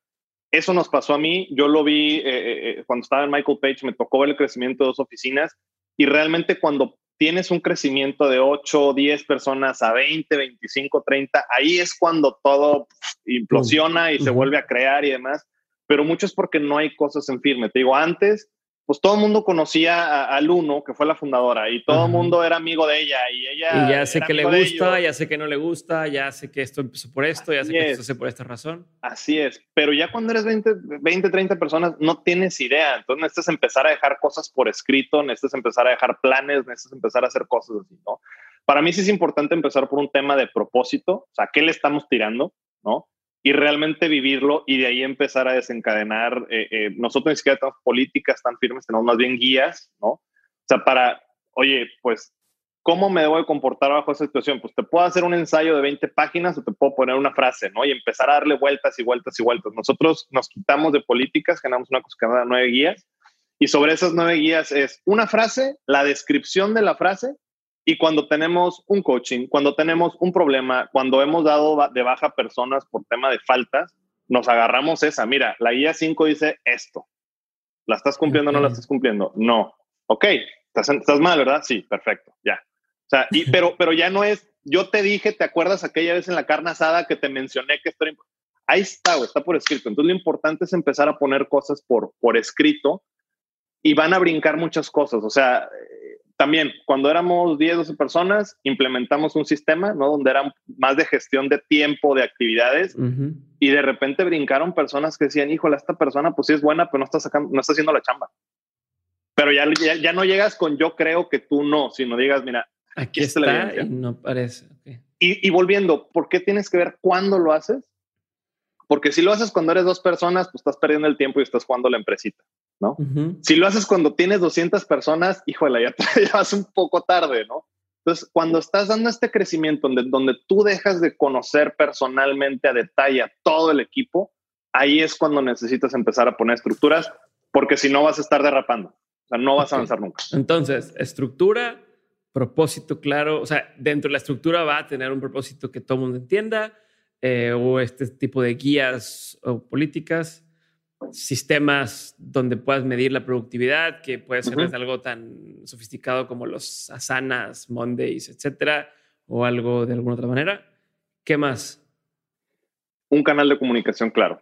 Eso nos pasó a mí. Yo lo vi eh, eh, eh, cuando estaba en Michael Page, me tocó ver el crecimiento de dos oficinas y realmente cuando tienes un crecimiento de 8, 10 personas a 20, 25, 30, ahí es cuando todo implosiona y se vuelve a crear y demás. Pero mucho es porque no hay cosas en firme. Te digo, antes pues todo el mundo conocía a, Luno, que fue la fundadora, y todo el mundo era amigo de ella. Y ella. Y ya sé que le gusta, ya sé que no le gusta, ya sé que esto empezó por esto, ya sé que esto se por esta razón. Así es. Pero ya cuando eres 20, 20, 30 personas, no tienes idea. Entonces necesitas empezar a dejar cosas por escrito, necesitas empezar a dejar planes, necesitas empezar a hacer cosas así, ¿no? Para mí sí es importante empezar por un tema de propósito, o sea, ¿qué le estamos tirando? ¿No? Y realmente vivirlo y de ahí empezar a desencadenar. Eh, eh, nosotros ni siquiera tenemos políticas tan firmes, tenemos más bien guías, ¿no? O sea, para, oye, pues, ¿cómo me debo de comportar bajo esa situación? Pues te puedo hacer un ensayo de 20 páginas o te puedo poner una frase, ¿no? Y empezar a darle vueltas y vueltas y vueltas. Nosotros nos quitamos de políticas, generamos una cosa se nueve guías y sobre esas nueve guías es una frase, la descripción de la frase y cuando tenemos un coaching, cuando tenemos un problema, cuando hemos dado de baja personas por tema de faltas, nos agarramos esa. Mira, la guía 5 dice esto. ¿La estás cumpliendo o no la estás cumpliendo? No. Ok, estás, estás mal, ¿verdad? Sí, perfecto, ya. O sea, y, pero, pero ya no es, yo te dije, ¿te acuerdas aquella vez en la carne asada que te mencioné que esto Ahí está, está por escrito. Entonces lo importante es empezar a poner cosas por, por escrito y van a brincar muchas cosas. O sea, también, cuando éramos 10, 12 personas, implementamos un sistema, ¿no? Donde era más de gestión de tiempo, de actividades, y de repente brincaron personas que decían, híjole, esta persona pues sí es buena, pero no está, sacando, no está haciendo la chamba. Pero ya, ya, no llegas con yo creo que tú no, sino digas, mira, aquí, está, la y no parece. Y, y volviendo, ¿por qué tienes que ver cuándo lo haces? Porque si lo haces cuando eres dos personas, pues estás perdiendo el tiempo y estás jugando la empresita. ¿No? Si lo haces cuando tienes 200 personas, híjole, ya, te, vas un poco tarde, ¿no? Entonces, cuando estás dando este crecimiento donde, donde tú dejas de conocer personalmente a detalle a todo el equipo, ahí es cuando necesitas empezar a poner estructuras, porque si no vas a estar derrapando, o sea, no vas a avanzar nunca. Entonces, estructura, propósito claro, o sea, dentro de la estructura va a tener un propósito que todo el mundo entienda, eh, o este tipo de guías o políticas sistemas donde puedas medir la productividad, que puede ser algo tan sofisticado como los Asanas, Mondays, etcétera, o algo de alguna otra manera. ¿Qué más? Un canal de comunicación claro.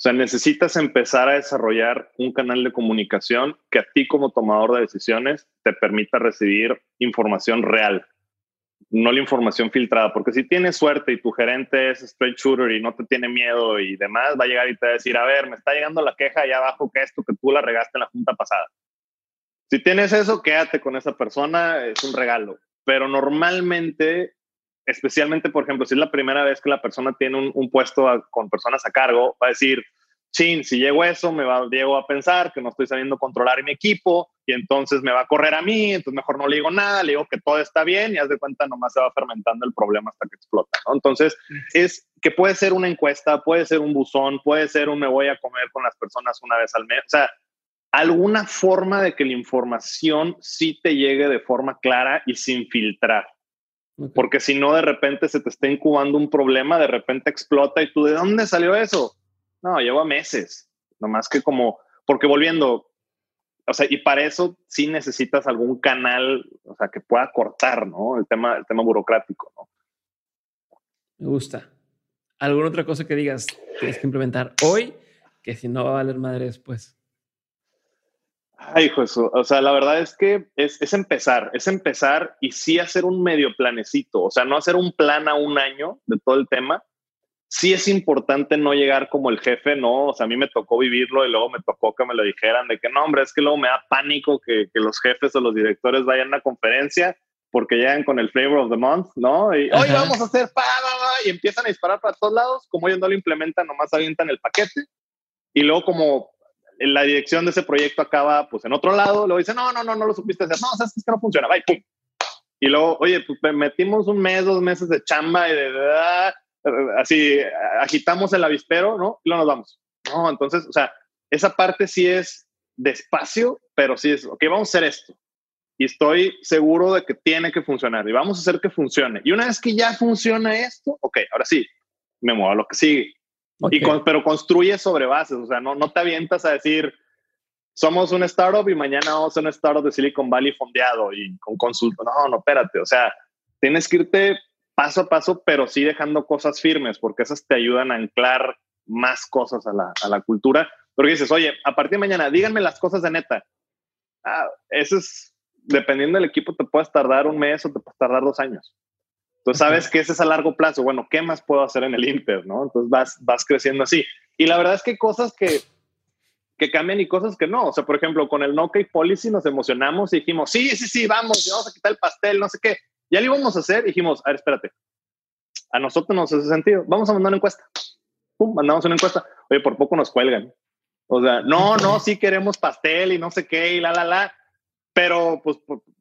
O sea, necesitas empezar a desarrollar un canal de comunicación que a ti como tomador de decisiones te permita recibir información real, no la información filtrada, porque si tienes suerte y tu gerente es straight shooter y no te tiene miedo y demás, va a llegar y te va a decir, a ver, me está llegando la queja allá abajo que esto que tú la regaste en la junta pasada. Si tienes eso, quédate con esa persona, es un regalo. Pero normalmente, especialmente, por ejemplo, si es la primera vez que la persona tiene un, puesto con personas a cargo, va a decir, chin, si llego a eso, me va, llego a pensar que no estoy sabiendo controlar mi equipo y entonces me va a correr a mí, entonces mejor no le digo nada, le digo que todo está bien y haz de cuenta nomás se va fermentando el problema hasta que explota, ¿no? Entonces, es que puede ser una encuesta, puede ser un buzón, puede ser un me voy a comer con las personas una vez al mes, o sea, alguna forma de que la información sí te llegue de forma clara y sin filtrar. Porque si no, de repente se te está incubando un problema, de repente explota y tú, ¿de dónde salió eso? No, lleva meses. Nomás que como, porque volviendo, o sea, y para eso sí necesitas algún canal, o sea, que pueda cortar, ¿no? El tema, el tema burocrático, ¿no? Me gusta. ¿Alguna otra cosa que digas tienes que implementar hoy que si no va a valer madre después? Ay, hijo, eso. O sea, la verdad es que es, es, empezar, es empezar y sí hacer un medio planecito. O sea, no hacer un plan a un año de todo el tema, sí es importante no llegar como el jefe, ¿no? O sea, a mí me tocó vivirlo y luego me tocó que me lo dijeran de que no, hombre, es que luego me da pánico que, que los jefes o los directores vayan a una conferencia porque llegan con el flavor of the month, ¿no? Y hoy vamos a hacer pa, y empiezan a disparar para todos lados, como ellos no lo implementan, nomás avientan el paquete y luego como la dirección de ese proyecto acaba pues en otro lado, luego dicen, no, no, no, no lo supiste hacer, no, o sea, es que no funciona, bye, pum. Y luego, oye, pues metimos un mes, dos meses de chamba y de, así agitamos el avispero, ¿no? Y luego nos vamos. No, entonces, o sea, esa parte sí es despacio, pero sí es, ok, vamos a hacer esto. Y estoy seguro de que tiene que funcionar y vamos a hacer que funcione. Y una vez que ya funciona esto, ok, ahora sí, me muevo a lo que sigue. Y pero construye sobre bases, o sea, no, no te avientas a decir, somos un startup y mañana vamos a un startup de Silicon Valley fondeado y con consulta. No, no, espérate, o sea, tienes que irte paso a paso, pero sí dejando cosas firmes, porque esas te ayudan a anclar más cosas a la, a la cultura. Porque dices, oye, a partir de mañana, díganme las cosas de neta. Ah, eso es, dependiendo del equipo, te puedes tardar un mes o te puedes tardar dos años. Entonces sabes que ese es a largo plazo. Bueno, ¿qué más puedo hacer en el Inter? ¿no? Entonces vas, vas creciendo así. Y la verdad es que hay cosas que, que cambian y cosas que no. O sea, por ejemplo, con el no policy nos emocionamos y dijimos, sí, sí, sí, vamos, vamos a quitar el pastel, no sé qué. Ya lo íbamos a hacer, dijimos, a ver, espérate, a nosotros nos hace sentido, vamos a mandar una encuesta. Pum, mandamos una encuesta. Oye, por poco nos cuelgan. O sea, no, no, sí queremos pastel y no sé qué y la, la, la. Pero, pues,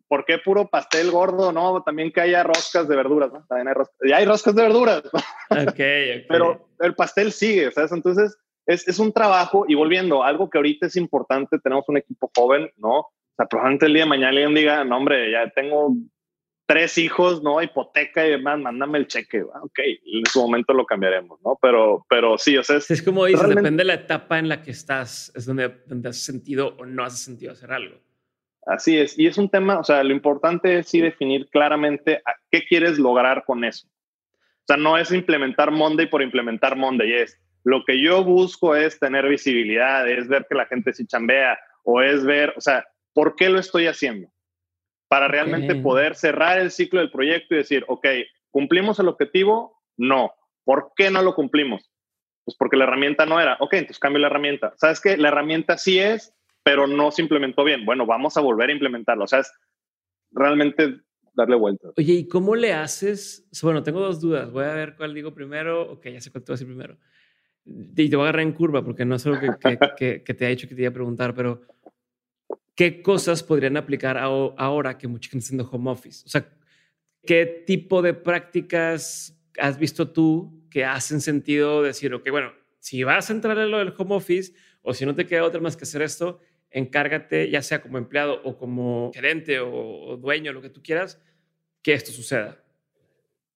¿por, qué puro pastel gordo? No, también que haya roscas de verduras, ¿no? También hay roscas, ya hay roscas de verduras. Ok, Pero el pastel sigue, ¿sabes? Entonces, es, es, un trabajo y volviendo, algo que ahorita es importante, tenemos un equipo joven, ¿no? O sea, probablemente el día de mañana alguien diga, no, hombre, ya tengo tres hijos, ¿no? Hipoteca y demás, mándame el cheque. Ah, ok, en su momento lo cambiaremos, ¿no? Pero, pero sí, o sea, es, como dices, depende de la etapa en la que estás, es donde, donde has sentido o no has sentido hacer algo. Así es, y es un tema, o sea, lo importante es sí definir claramente a qué quieres lograr con eso. O sea, no es implementar Monday por implementar Monday, es lo que yo busco es tener visibilidad, es ver que la gente sí chambea, o es ver, o sea, ¿por qué lo estoy haciendo? Para realmente poder cerrar el ciclo del proyecto y decir, ok, ¿cumplimos el objetivo? No. ¿Por qué no lo cumplimos? Pues porque la herramienta no era. Ok, entonces cambio la herramienta. ¿Sabes qué? La herramienta sí es, pero no se implementó bien. Bueno, vamos a volver a implementarlo. O sea, es realmente darle vuelta. Oye, ¿y cómo le haces? Bueno, tengo dos dudas. Voy a ver cuál digo primero. Ok, ya sé cuál te voy a decir primero. Y te voy a agarrar en curva porque no es algo que, que, que te ha dicho que te iba a preguntar, pero ¿qué cosas podrían aplicar ahora que mucha gente está haciendo home office? O sea, ¿qué tipo de prácticas has visto tú que hacen sentido decir, ok, bueno, si vas a entrar en lo del home office o si no te queda otra más que hacer esto, encárgate, ya sea como empleado o como gerente o, dueño, lo que tú quieras, que esto suceda.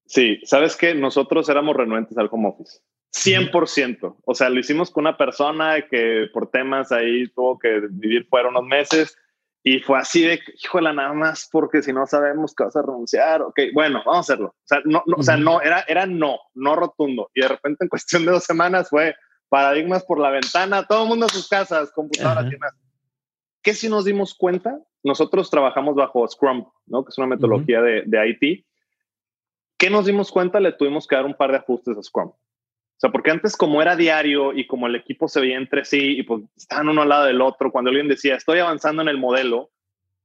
Sí, sabes que nosotros éramos renuentes al home office. 100%. O sea, lo hicimos con una persona que por temas ahí tuvo que vivir fuera unos meses y fue así de, híjole, nada más porque si no sabemos que vas a renunciar, ok, bueno, vamos a hacerlo. O sea, no, no o sea, no, era, era no, no rotundo. Y de repente en cuestión de dos semanas fue paradigmas por la ventana, todo el mundo a sus casas, computadoras y demás. ¿Qué si nos dimos cuenta? Nosotros trabajamos bajo Scrum, ¿no? Que es una metodología de, de IT. ¿Qué nos dimos cuenta? Le tuvimos que dar un par de ajustes a Scrum. O sea, porque antes como era diario y como el equipo se veía entre sí y pues estaban uno al lado del otro, cuando alguien decía, estoy avanzando en el modelo,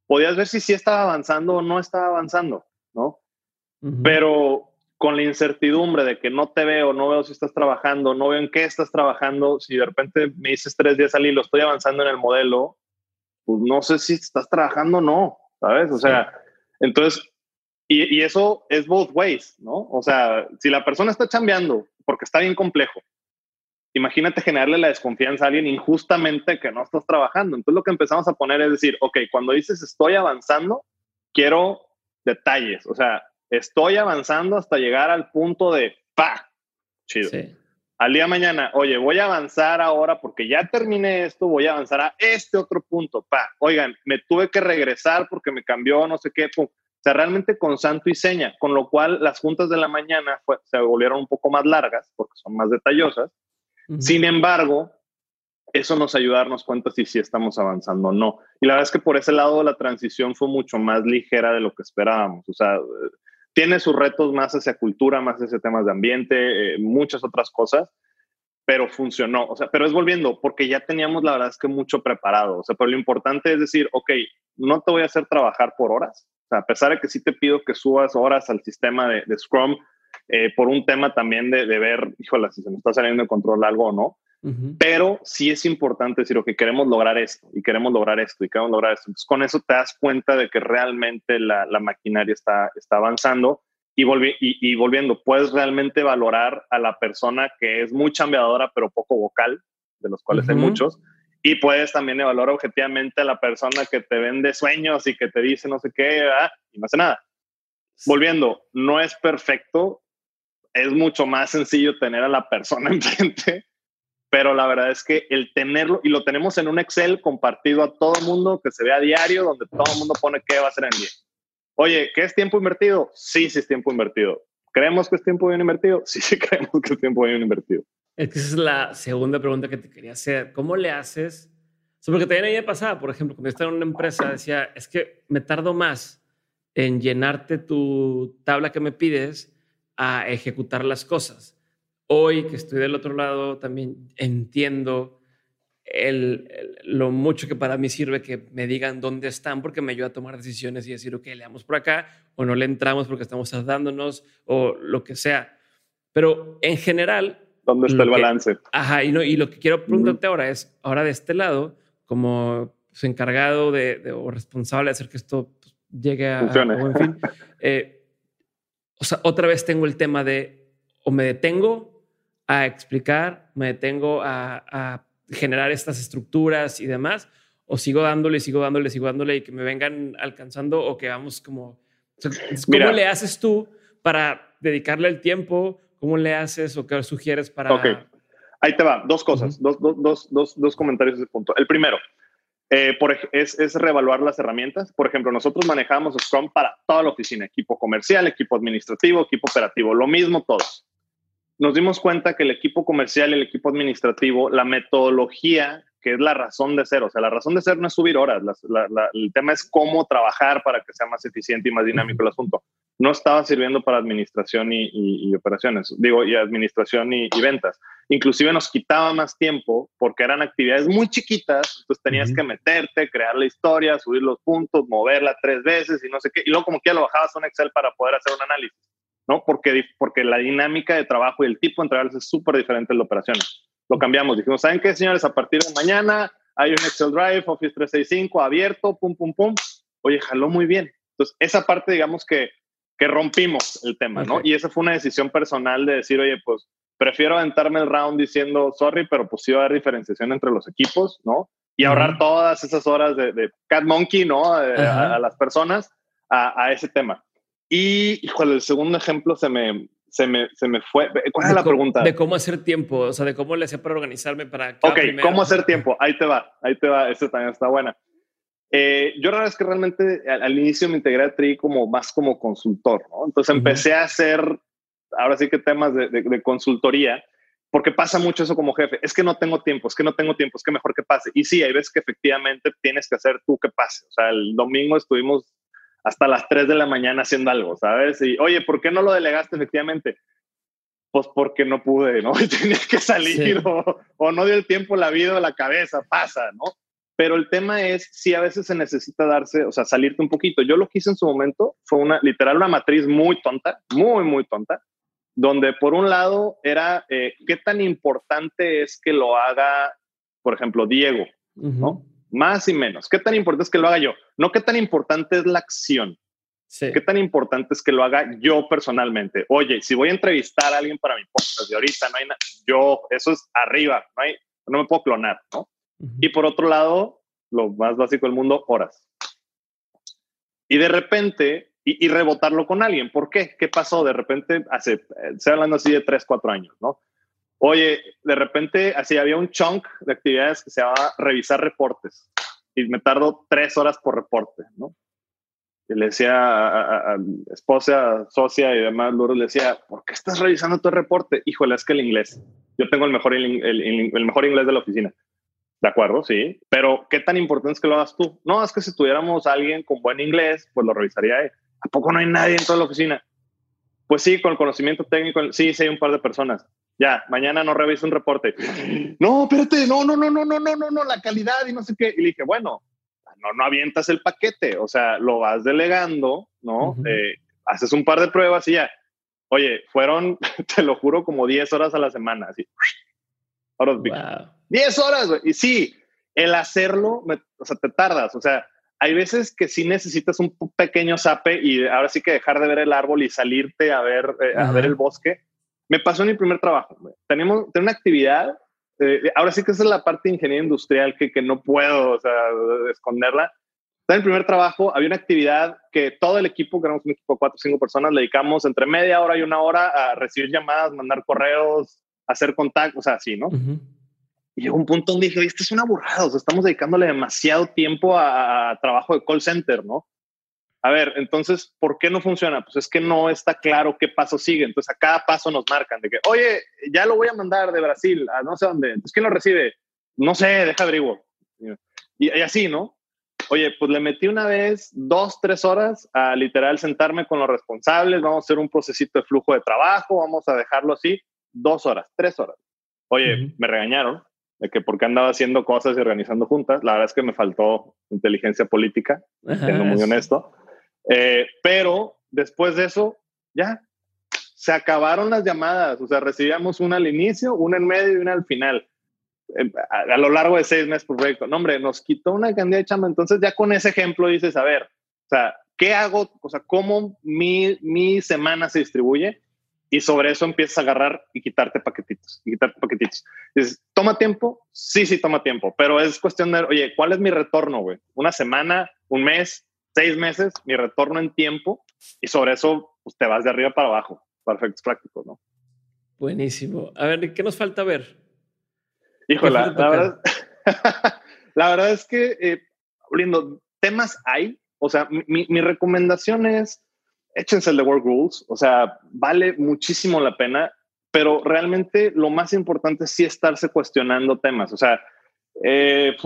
podías ver si sí estaba avanzando o no estaba avanzando, ¿no? Pero con la incertidumbre de que no te veo, no veo si estás trabajando, no veo en qué estás trabajando, si de repente me dices tres días al hilo, estoy avanzando en el modelo, pues no sé si estás trabajando o no, ¿sabes? O sea, entonces, y, y, eso es both ways, ¿no? O sea, si la persona está chambeando porque está bien complejo, imagínate generarle la desconfianza a alguien injustamente que no estás trabajando. Entonces lo que empezamos a poner es decir, ok, cuando dices estoy avanzando, quiero detalles, o sea, estoy avanzando hasta llegar al punto de pa, chido. Al día de mañana, oye, voy a avanzar ahora porque ya terminé esto, voy a avanzar a este otro punto, pa. Oigan, me tuve que regresar porque me cambió no sé qué, O sea, realmente con santo y seña, con lo cual las juntas de la mañana se volvieron un poco más largas porque son más detallosas. Sin embargo, eso nos ayuda a darnos cuenta si sí estamos avanzando o no. Y la verdad es que por ese lado la transición fue mucho más ligera de lo que esperábamos. O sea, tiene sus retos más hacia cultura, más hacia temas de ambiente, eh, muchas otras cosas, pero funcionó. O sea, pero es volviendo, porque ya teníamos la verdad es que mucho preparado. O sea, pero lo importante es decir, ok, no te voy a hacer trabajar por horas. O sea, a pesar de que sí te pido que subas horas al sistema de, Scrum, eh, por un tema también de, de ver, híjole, si se me está saliendo de control algo o no, pero sí es importante decir, que queremos lograr esto y queremos lograr esto y queremos lograr esto. Entonces, con eso te das cuenta de que realmente la, maquinaria está, está avanzando y, y, volviendo, puedes realmente valorar a la persona que es muy chambeadora pero poco vocal, de los cuales hay muchos, y puedes también evaluar objetivamente a la persona que te vende sueños y que te dice no sé qué y no hace nada. Volviendo, no es perfecto, es mucho más sencillo tener a la persona enfrente pero la verdad es que el tenerlo, y lo tenemos en un Excel compartido a todo el mundo, que se ve a diario, donde todo el mundo pone qué va a hacer en día. Oye, ¿qué es tiempo invertido? Sí, sí es tiempo invertido. ¿Creemos que es tiempo bien invertido? Sí, sí creemos que es tiempo bien invertido. Es que esa es la segunda pregunta que te quería hacer. ¿Cómo le haces? porque también a mí me pasaba, por ejemplo, cuando estaba en una empresa, decía, es que me tardo más en llenarte tu tabla que me pides a ejecutar las cosas hoy que estoy del otro lado también entiendo lo mucho que para mí sirve que me digan dónde están porque me ayuda a tomar decisiones y decir, ok, le damos por acá o no le entramos porque estamos tardándonos o lo que sea. Pero en general... ¿Dónde está el balance? Ajá, y, no, y lo que quiero preguntarte ahora es, ahora de este lado, como pues, encargado de, o responsable de hacer que esto pues, llegue a... Funcione. en fin, eh, o sea, otra vez tengo el tema de o me detengo a explicar, me detengo a, generar estas estructuras y demás, o sigo dándole, sigo dándole, sigo dándole y que me vengan alcanzando o que vamos como... ¿Cómo le haces tú para dedicarle el tiempo? ¿Cómo le haces o qué sugieres para...? Ok, ahí te va. Dos cosas, dos, dos, dos, dos, comentarios de ese punto. El primero, eh, por, es, es, reevaluar las herramientas. Por ejemplo, nosotros manejamos Scrum para toda la oficina, equipo comercial, equipo administrativo, equipo operativo, lo mismo todos nos dimos cuenta que el equipo comercial y el equipo administrativo, la metodología, que es la razón de ser, o sea, la razón de ser no es subir horas, el tema es cómo trabajar para que sea más eficiente y más dinámico el asunto. No estaba sirviendo para administración y, operaciones, digo, y administración y, ventas. Inclusive nos quitaba más tiempo porque eran actividades muy chiquitas, entonces tenías que meterte, crear la historia, subir los puntos, moverla tres veces y no sé qué, y luego como que ya lo bajabas a un Excel para poder hacer un análisis. ¿no? Porque, porque la dinámica de trabajo y el tipo de entregables es súper diferente en la operación. Lo cambiamos. Dijimos, ¿saben qué, señores? A partir de mañana hay un Excel Drive, Office 365 abierto, pum, pum, pum. Oye, jaló muy bien. Entonces, esa parte, digamos que, que rompimos el tema, ¿no? Y esa fue una decisión personal de decir, oye, pues prefiero aventarme el round diciendo, sorry, pero pues sí va a haber diferenciación entre los equipos, ¿no? Y ahorrar todas esas horas de, Cat Monkey, ¿no? a, las personas a, a ese tema. Y, híjole, el segundo ejemplo se me, se me, se me fue. ¿Cuál es la pregunta? De cómo hacer tiempo, o sea, de cómo le hacía para organizarme para. ok, ¿cómo hacer tiempo? Ahí te va, ahí te va, eso también está buena. Eh, yo la verdad es que realmente al, inicio me integré a Tri como más como consultor, ¿no? Entonces empecé a hacer, ahora sí que temas de, de, consultoría, porque pasa mucho eso como jefe, es que no tengo tiempo, es que no tengo tiempo, es que mejor que pase. Y sí, hay veces que efectivamente tienes que hacer tú que pase. O sea, el domingo estuvimos hasta las 3 de la mañana haciendo algo, ¿sabes? Y, oye, ¿por qué no lo delegaste efectivamente? Pues porque no pude, ¿no? Tenía que salir o, no dio el tiempo la vida o la cabeza, pasa, ¿no? Pero el tema es si a veces se necesita darse, o sea, salirte un poquito. Yo lo que hice en su momento fue una, literal, una matriz muy tonta, muy, muy tonta, donde por un lado era eh, qué tan importante es que lo haga, por ejemplo, Diego, ¿no? Más y menos. ¿Qué tan importante es que lo haga yo? No qué tan importante es la acción. Sí. ¿Qué tan importante es que lo haga yo personalmente? Oye, si voy a entrevistar a alguien para mi podcast de ahorita, no hay nada, yo, eso es arriba, no, hay, no me puedo clonar, ¿no? Y por otro lado, lo más básico del mundo, horas. Y de repente, y, rebotarlo con alguien. ¿Por qué? ¿Qué pasó? De repente, hace, estoy hablando así de tres, cuatro años, ¿no? Oye, de repente, así había un chunk de actividades que se llamaba revisar reportes. Y me tardo tres horas por reporte, ¿no? Y le decía a, a, esposa, socia y demás, luego le decía, ¿por qué estás revisando tu reporte? Híjole, es que el inglés. Yo tengo el mejor, el mejor inglés de la oficina. De acuerdo, sí. Pero ¿qué tan importante es que lo hagas tú? No, es que si tuviéramos a alguien con buen inglés, pues lo revisaría él. ¿A poco no hay nadie en toda la oficina? Pues sí, con el conocimiento técnico, sí, sí hay un par de personas. Ya, mañana no reviso un reporte. No, espérate, no, no, no, no, no, no, no, no, la calidad y no sé qué. Y le dije, bueno, no, no avientas el paquete, o sea, lo vas delegando, ¿no? Eh, haces un par de pruebas y ya. Oye, fueron, te lo juro, como 10 horas a la semana, así. Ahora, 10 horas, güey. Y sí, el hacerlo, o sea, te tardas. O sea, hay veces que sí necesitas un pequeño zape y ahora sí que dejar de ver el árbol y salirte a ver, eh, a ver el bosque. Me pasó en mi primer trabajo. Tenemos, una actividad, eh, ahora sí que esa es la parte de ingeniería industrial que, que no puedo o sea, esconderla. En el primer trabajo había una actividad que todo el equipo, que éramos un equipo de cuatro o cinco personas, le dedicamos entre media hora y una hora a recibir llamadas, mandar correos, hacer contacto, o sea, así, ¿no? Y llegó un punto donde dije, esto es una burrada, o sea, estamos dedicándole demasiado tiempo a, trabajo de call center, ¿no? A ver, entonces, ¿por qué no funciona? Pues es que no está claro qué paso sigue. Entonces, a cada paso nos marcan de que, oye, ya lo voy a mandar de Brasil a no sé dónde. Entonces, ¿quién lo recibe? No sé, deja averiguo. Y, y así, ¿no? Oye, pues le metí una vez dos, tres horas a literal sentarme con los responsables, vamos a hacer un procesito de flujo de trabajo, vamos a dejarlo así, dos horas, tres horas. Oye, me regañaron, de que porque andaba haciendo cosas y organizando juntas. La verdad es que me faltó inteligencia política, siendo muy honesto. Eh, pero después de eso, ya se acabaron las llamadas. O sea, recibíamos una al inicio, una en medio y una al final. Eh, a, lo largo de seis meses por proyecto. No, hombre, nos quitó una cantidad de chamba. Entonces, ya con ese ejemplo dices, a ver, o sea, ¿qué hago? O sea, ¿cómo mi, mi semana se distribuye? Y sobre eso empiezas a agarrar y quitarte paquetitos, y quitarte paquetitos. Dices, ¿toma tiempo? Sí, sí, toma tiempo, pero es cuestión de, oye, ¿cuál es mi retorno, güey? ¿Una semana, un mes, seis meses? Mi retorno en tiempo y sobre eso pues, te vas de arriba para abajo, perfectos prácticos, ¿no? Buenísimo. A ver, ¿qué nos falta ver? Híjole, la, verdad, la verdad es que, eh, lindo, temas hay, o sea, mi, mi recomendación es échense el de Work Rules, o sea, vale muchísimo la pena, pero realmente lo más importante es sí estarse cuestionando temas, o sea, eh,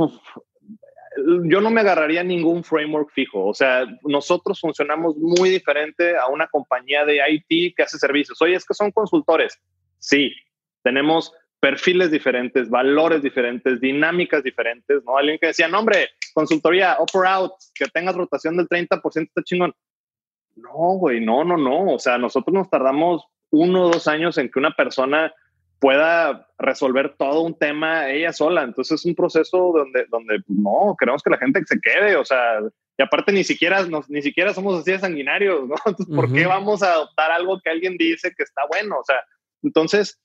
yo no me agarraría ningún framework fijo, o sea, nosotros funcionamos muy diferente a una compañía de IT que hace servicios. Oye, es que son consultores. Sí, tenemos perfiles diferentes, valores diferentes, dinámicas diferentes, ¿no? Alguien que decía, no, hombre, consultoría, offer out, que tengas rotación del 30%, está chingón. No, güey, no, no, no. O sea, nosotros nos tardamos uno o dos años en que una persona pueda resolver todo un tema ella sola. Entonces es un proceso donde, donde no, queremos que la gente se quede, o sea, y aparte ni siquiera, ni siquiera somos así de sanguinarios, ¿no? Entonces, ¿por qué vamos a adoptar algo que alguien dice que está bueno? O sea, entonces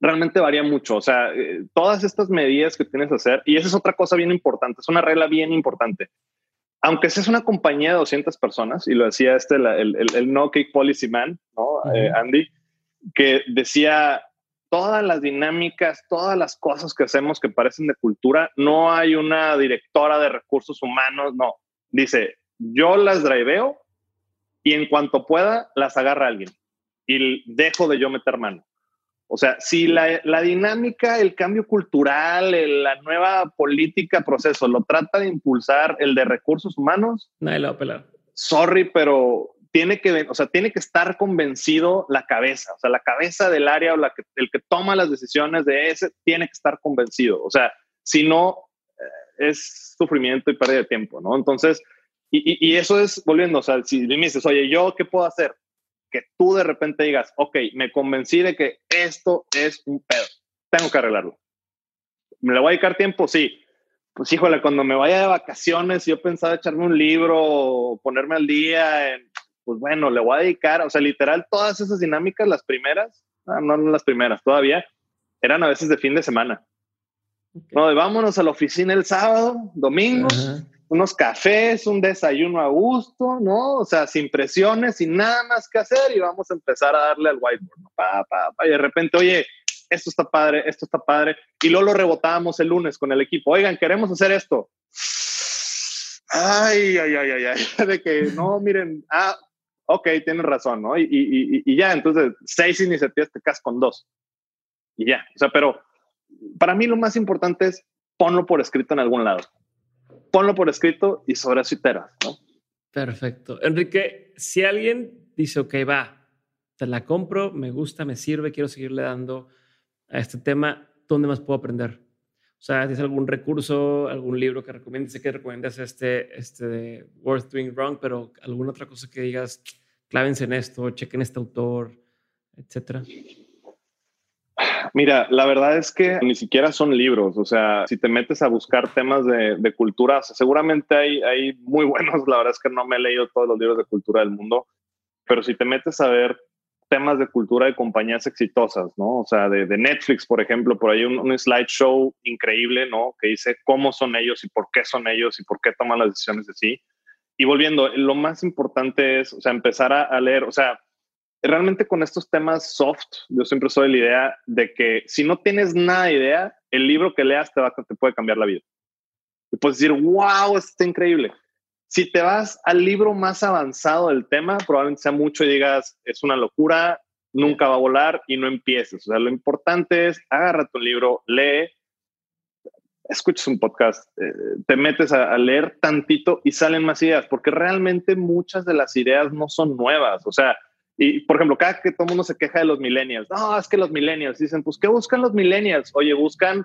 realmente varía mucho, o sea, eh, todas estas medidas que tienes que hacer, y esa es otra cosa bien importante, es una regla bien importante aunque seas una compañía de 200 personas, y lo decía este, el, el, No Cake Policy Man, ¿no? Eh, Andy, que decía, todas las dinámicas, todas las cosas que hacemos que parecen de cultura, no hay una directora de recursos humanos, no. Dice, yo las driveo y en cuanto pueda, las agarra alguien y dejo de yo meter mano. O sea, si la, dinámica, el cambio cultural, la nueva política, proceso, lo trata de impulsar el de recursos humanos. Nadie lo va a pelar. Sorry, pero tiene que, o sea, tiene que estar convencido la cabeza, o sea, la cabeza del área o la que, el que toma las decisiones de ese tiene que estar convencido. O sea, si no, es sufrimiento y pérdida de tiempo, ¿no? Entonces, y, y, eso es, volviendo, o sea, si me dices, oye, ¿yo qué puedo hacer? Que tú de repente digas, ok, me convencí de que esto es un pedo, tengo que arreglarlo. ¿Me le voy a dedicar tiempo? Sí. Pues híjole, cuando me vaya de vacaciones, yo pensaba echarme un libro, ponerme al día, pues bueno, le voy a dedicar, o sea, literal, todas esas dinámicas, las primeras, no, no las primeras, todavía, eran a veces de fin de semana. No, de vámonos a la oficina el sábado, domingo, unos cafés, un desayuno a gusto, ¿no? O sea, sin presiones, sin nada más que hacer y vamos a empezar a darle al whiteboard, ¿no? Pa, pa, pa, y de repente, oye, esto está padre, esto está padre. Y luego lo rebotábamos el lunes con el equipo. Oigan, queremos hacer esto. Ay, ay, ay, ay, ay. De que no, miren, ah, ok, tienes razón, ¿no? Y, y, y, ya, entonces, seis iniciativas te casas con dos. Y ya, o sea, pero para mí lo más importante es ponlo por escrito en algún lado. Ponlo por escrito y sobre eso iteras. Perfecto. Enrique, si alguien dice, ok, va, te la compro, me gusta, me sirve, quiero seguirle dando a este tema, ¿dónde más puedo aprender? O sea, ¿tienes algún recurso, algún libro que recomiendes? Sé que recomiendas este, este Worth Doing Wrong, pero alguna otra cosa que digas, clávense en esto, chequen este autor, etcétera. Mira, la verdad es que ni siquiera son libros. O sea, si te metes a buscar temas de, de cultura, seguramente hay, muy buenos. La verdad es que no me he leído todos los libros de cultura del mundo, pero si te metes a ver temas de cultura de compañías exitosas, ¿no? O sea, de, Netflix, por ejemplo, por ahí un, un, slideshow increíble, ¿no? Que dice cómo son ellos y por qué son ellos y por qué toman las decisiones de sí. Y volviendo, lo más importante es, o sea, empezar a, a leer, o sea, realmente con estos temas soft, yo siempre soy la idea de que si no tienes nada de idea, el libro que leas te, va, te puede cambiar la vida. Y puedes decir, wow, está increíble. Si te vas al libro más avanzado del tema, probablemente sea mucho y digas, es una locura, nunca va a volar y no empieces. O sea, lo importante es, agárrate un libro, lee, escuchas un podcast, eh, te metes a, a, leer tantito y salen más ideas, porque realmente muchas de las ideas no son nuevas. O sea, y, por ejemplo, cada que todo el mundo se queja de los millennials, no, es que los millennials dicen, pues, ¿qué buscan los millennials? Oye, buscan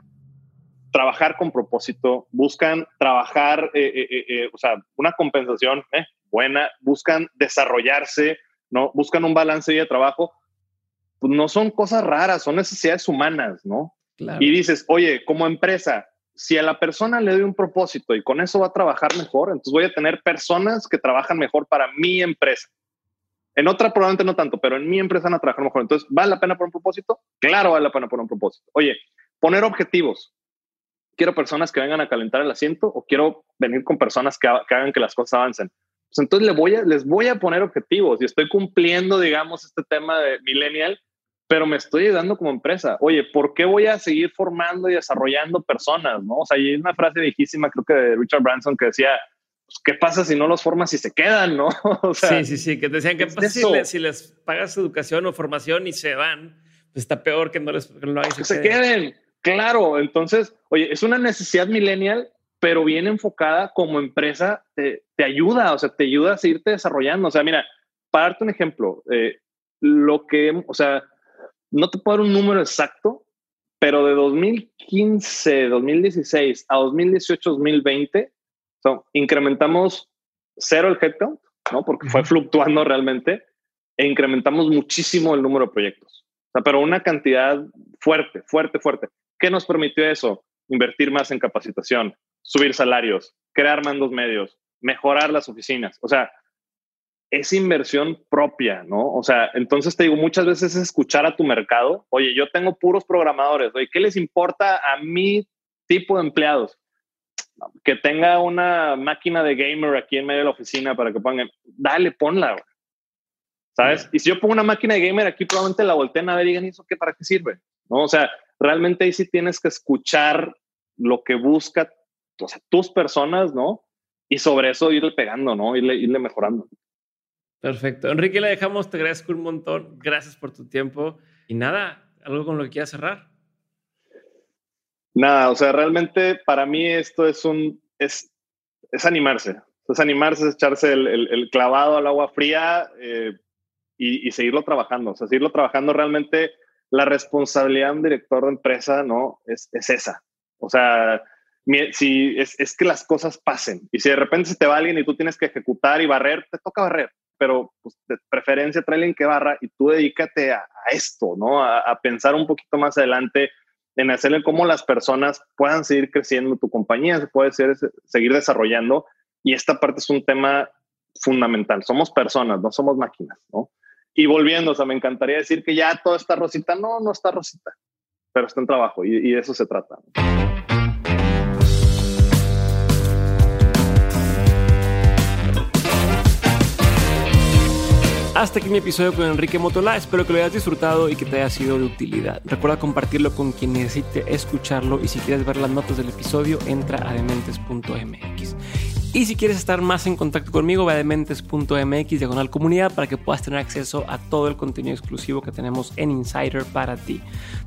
trabajar con propósito, buscan trabajar, eh, eh, eh, o sea, una compensación buena, buscan desarrollarse, ¿no? Buscan un balance de trabajo. Pues no son cosas raras, son necesidades humanas, ¿no? Y dices, oye, como empresa, si a la persona le doy un propósito y con eso va a trabajar mejor, entonces voy a tener personas que trabajan mejor para mi empresa. En otra probablemente no tanto, pero en mi empresa a trabajar mejor. Entonces, ¿vale la pena por un propósito? Claro, vale la pena por un propósito. Oye, poner objetivos. Quiero personas que vengan a calentar el asiento o quiero venir con personas que, hagan que las cosas avancen. Pues entonces les voy, a, les voy a poner objetivos y estoy cumpliendo, digamos, este tema de millennial, pero me estoy ayudando como empresa. Oye, ¿por qué voy a seguir formando y desarrollando personas? ¿no? O sea, hay una frase viejísima, creo que de Richard Branson, que decía, pues, ¿qué pasa si no los formas y se quedan, no? sí, sí, sí, que te decían, ¿qué pasa si, les pagas educación o formación y se van? Pues está peor que no les que no se, se queden. Claro, entonces, oye, es una necesidad millennial, pero bien enfocada como empresa, te, te, ayuda, o sea, te ayuda a seguirte desarrollando. O sea, mira, para darte un ejemplo, eh, lo que, o sea, no te puedo dar un número exacto, pero de 2015, 2016 a 2018, 2020, incrementamos cero el headcount, ¿no? Porque fue fluctuando realmente e incrementamos muchísimo el número de proyectos. O sea, pero una cantidad fuerte, fuerte, fuerte. ¿Qué nos permitió eso? Invertir más en capacitación, subir salarios, crear mandos medios, mejorar las oficinas. O sea, es inversión propia, ¿no? O sea, entonces te digo, muchas veces es escuchar a tu mercado. Oye, yo tengo puros programadores. Oye, ¿qué les importa a mi tipo de empleados? Que tenga una máquina de gamer aquí en medio de la oficina para que pongan, dale, ponla, ¿sabes? Y si yo pongo una máquina de gamer aquí, probablemente la volteen a ver y digan, ¿eso qué? ¿Para qué sirve? ¿No? O sea, realmente ahí sí tienes que escuchar lo que busca o sea, tus personas, ¿no? Y sobre eso irle pegando, ¿no? Irle, irle mejorando. Perfecto. Enrique, le dejamos, te agradezco un montón. Gracias por tu tiempo. Y nada, algo con lo que quieras cerrar. Nada, o sea, realmente para mí esto es un, es, es animarse, es animarse, es echarse el, el, clavado al agua fría eh, y, y, seguirlo trabajando, o sea, seguirlo trabajando realmente, la responsabilidad de un director de empresa, ¿no? Es, es esa. O sea, si es, es, que las cosas pasen y si de repente se te va alguien y tú tienes que ejecutar y barrer, te toca barrer, pero pues, de preferencia trae alguien que barra y tú dedícate a, esto, ¿no? A, pensar un poquito más adelante en hacerle cómo las personas puedan seguir creciendo, tu compañía se puede seguir desarrollando y esta parte es un tema fundamental. Somos personas, no somos máquinas, ¿no? Y volviendo, o sea, me encantaría decir que ya todo está rosita. No, no está rosita, pero está en trabajo y, y de eso se trata. Hasta aquí mi episodio con Enrique Motola. Espero que lo hayas disfrutado y que te haya sido de utilidad. Recuerda compartirlo con quien necesite escucharlo y si quieres ver las notas del episodio, entra a dementes.mx. Y si quieres estar más en contacto conmigo, ve a dementes.mx diagonal comunidad para que puedas tener acceso a todo el contenido exclusivo que tenemos en Insider para ti.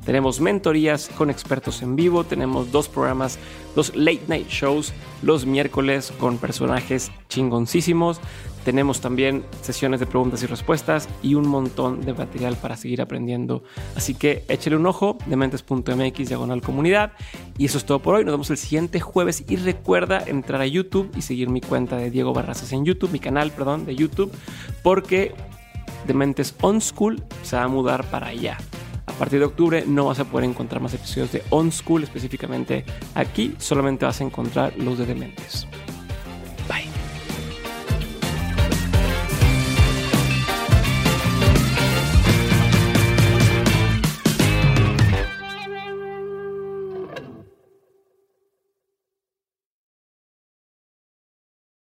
Tenemos mentorías con expertos en vivo, tenemos dos programas, dos late night shows los miércoles con personajes chingoncísimos. Tenemos también sesiones de preguntas y respuestas y un montón de material para seguir aprendiendo. Así que échale un ojo, dementes.mx diagonal comunidad. Y eso es todo por hoy. Nos vemos el siguiente jueves. Y recuerda entrar a YouTube y seguir mi cuenta de Diego Barrazas en YouTube, mi canal, perdón, de YouTube, porque Dementes On School se va a mudar para allá. A partir de octubre no vas a poder encontrar más episodios de On School específicamente aquí, solamente vas a encontrar los de Dementes.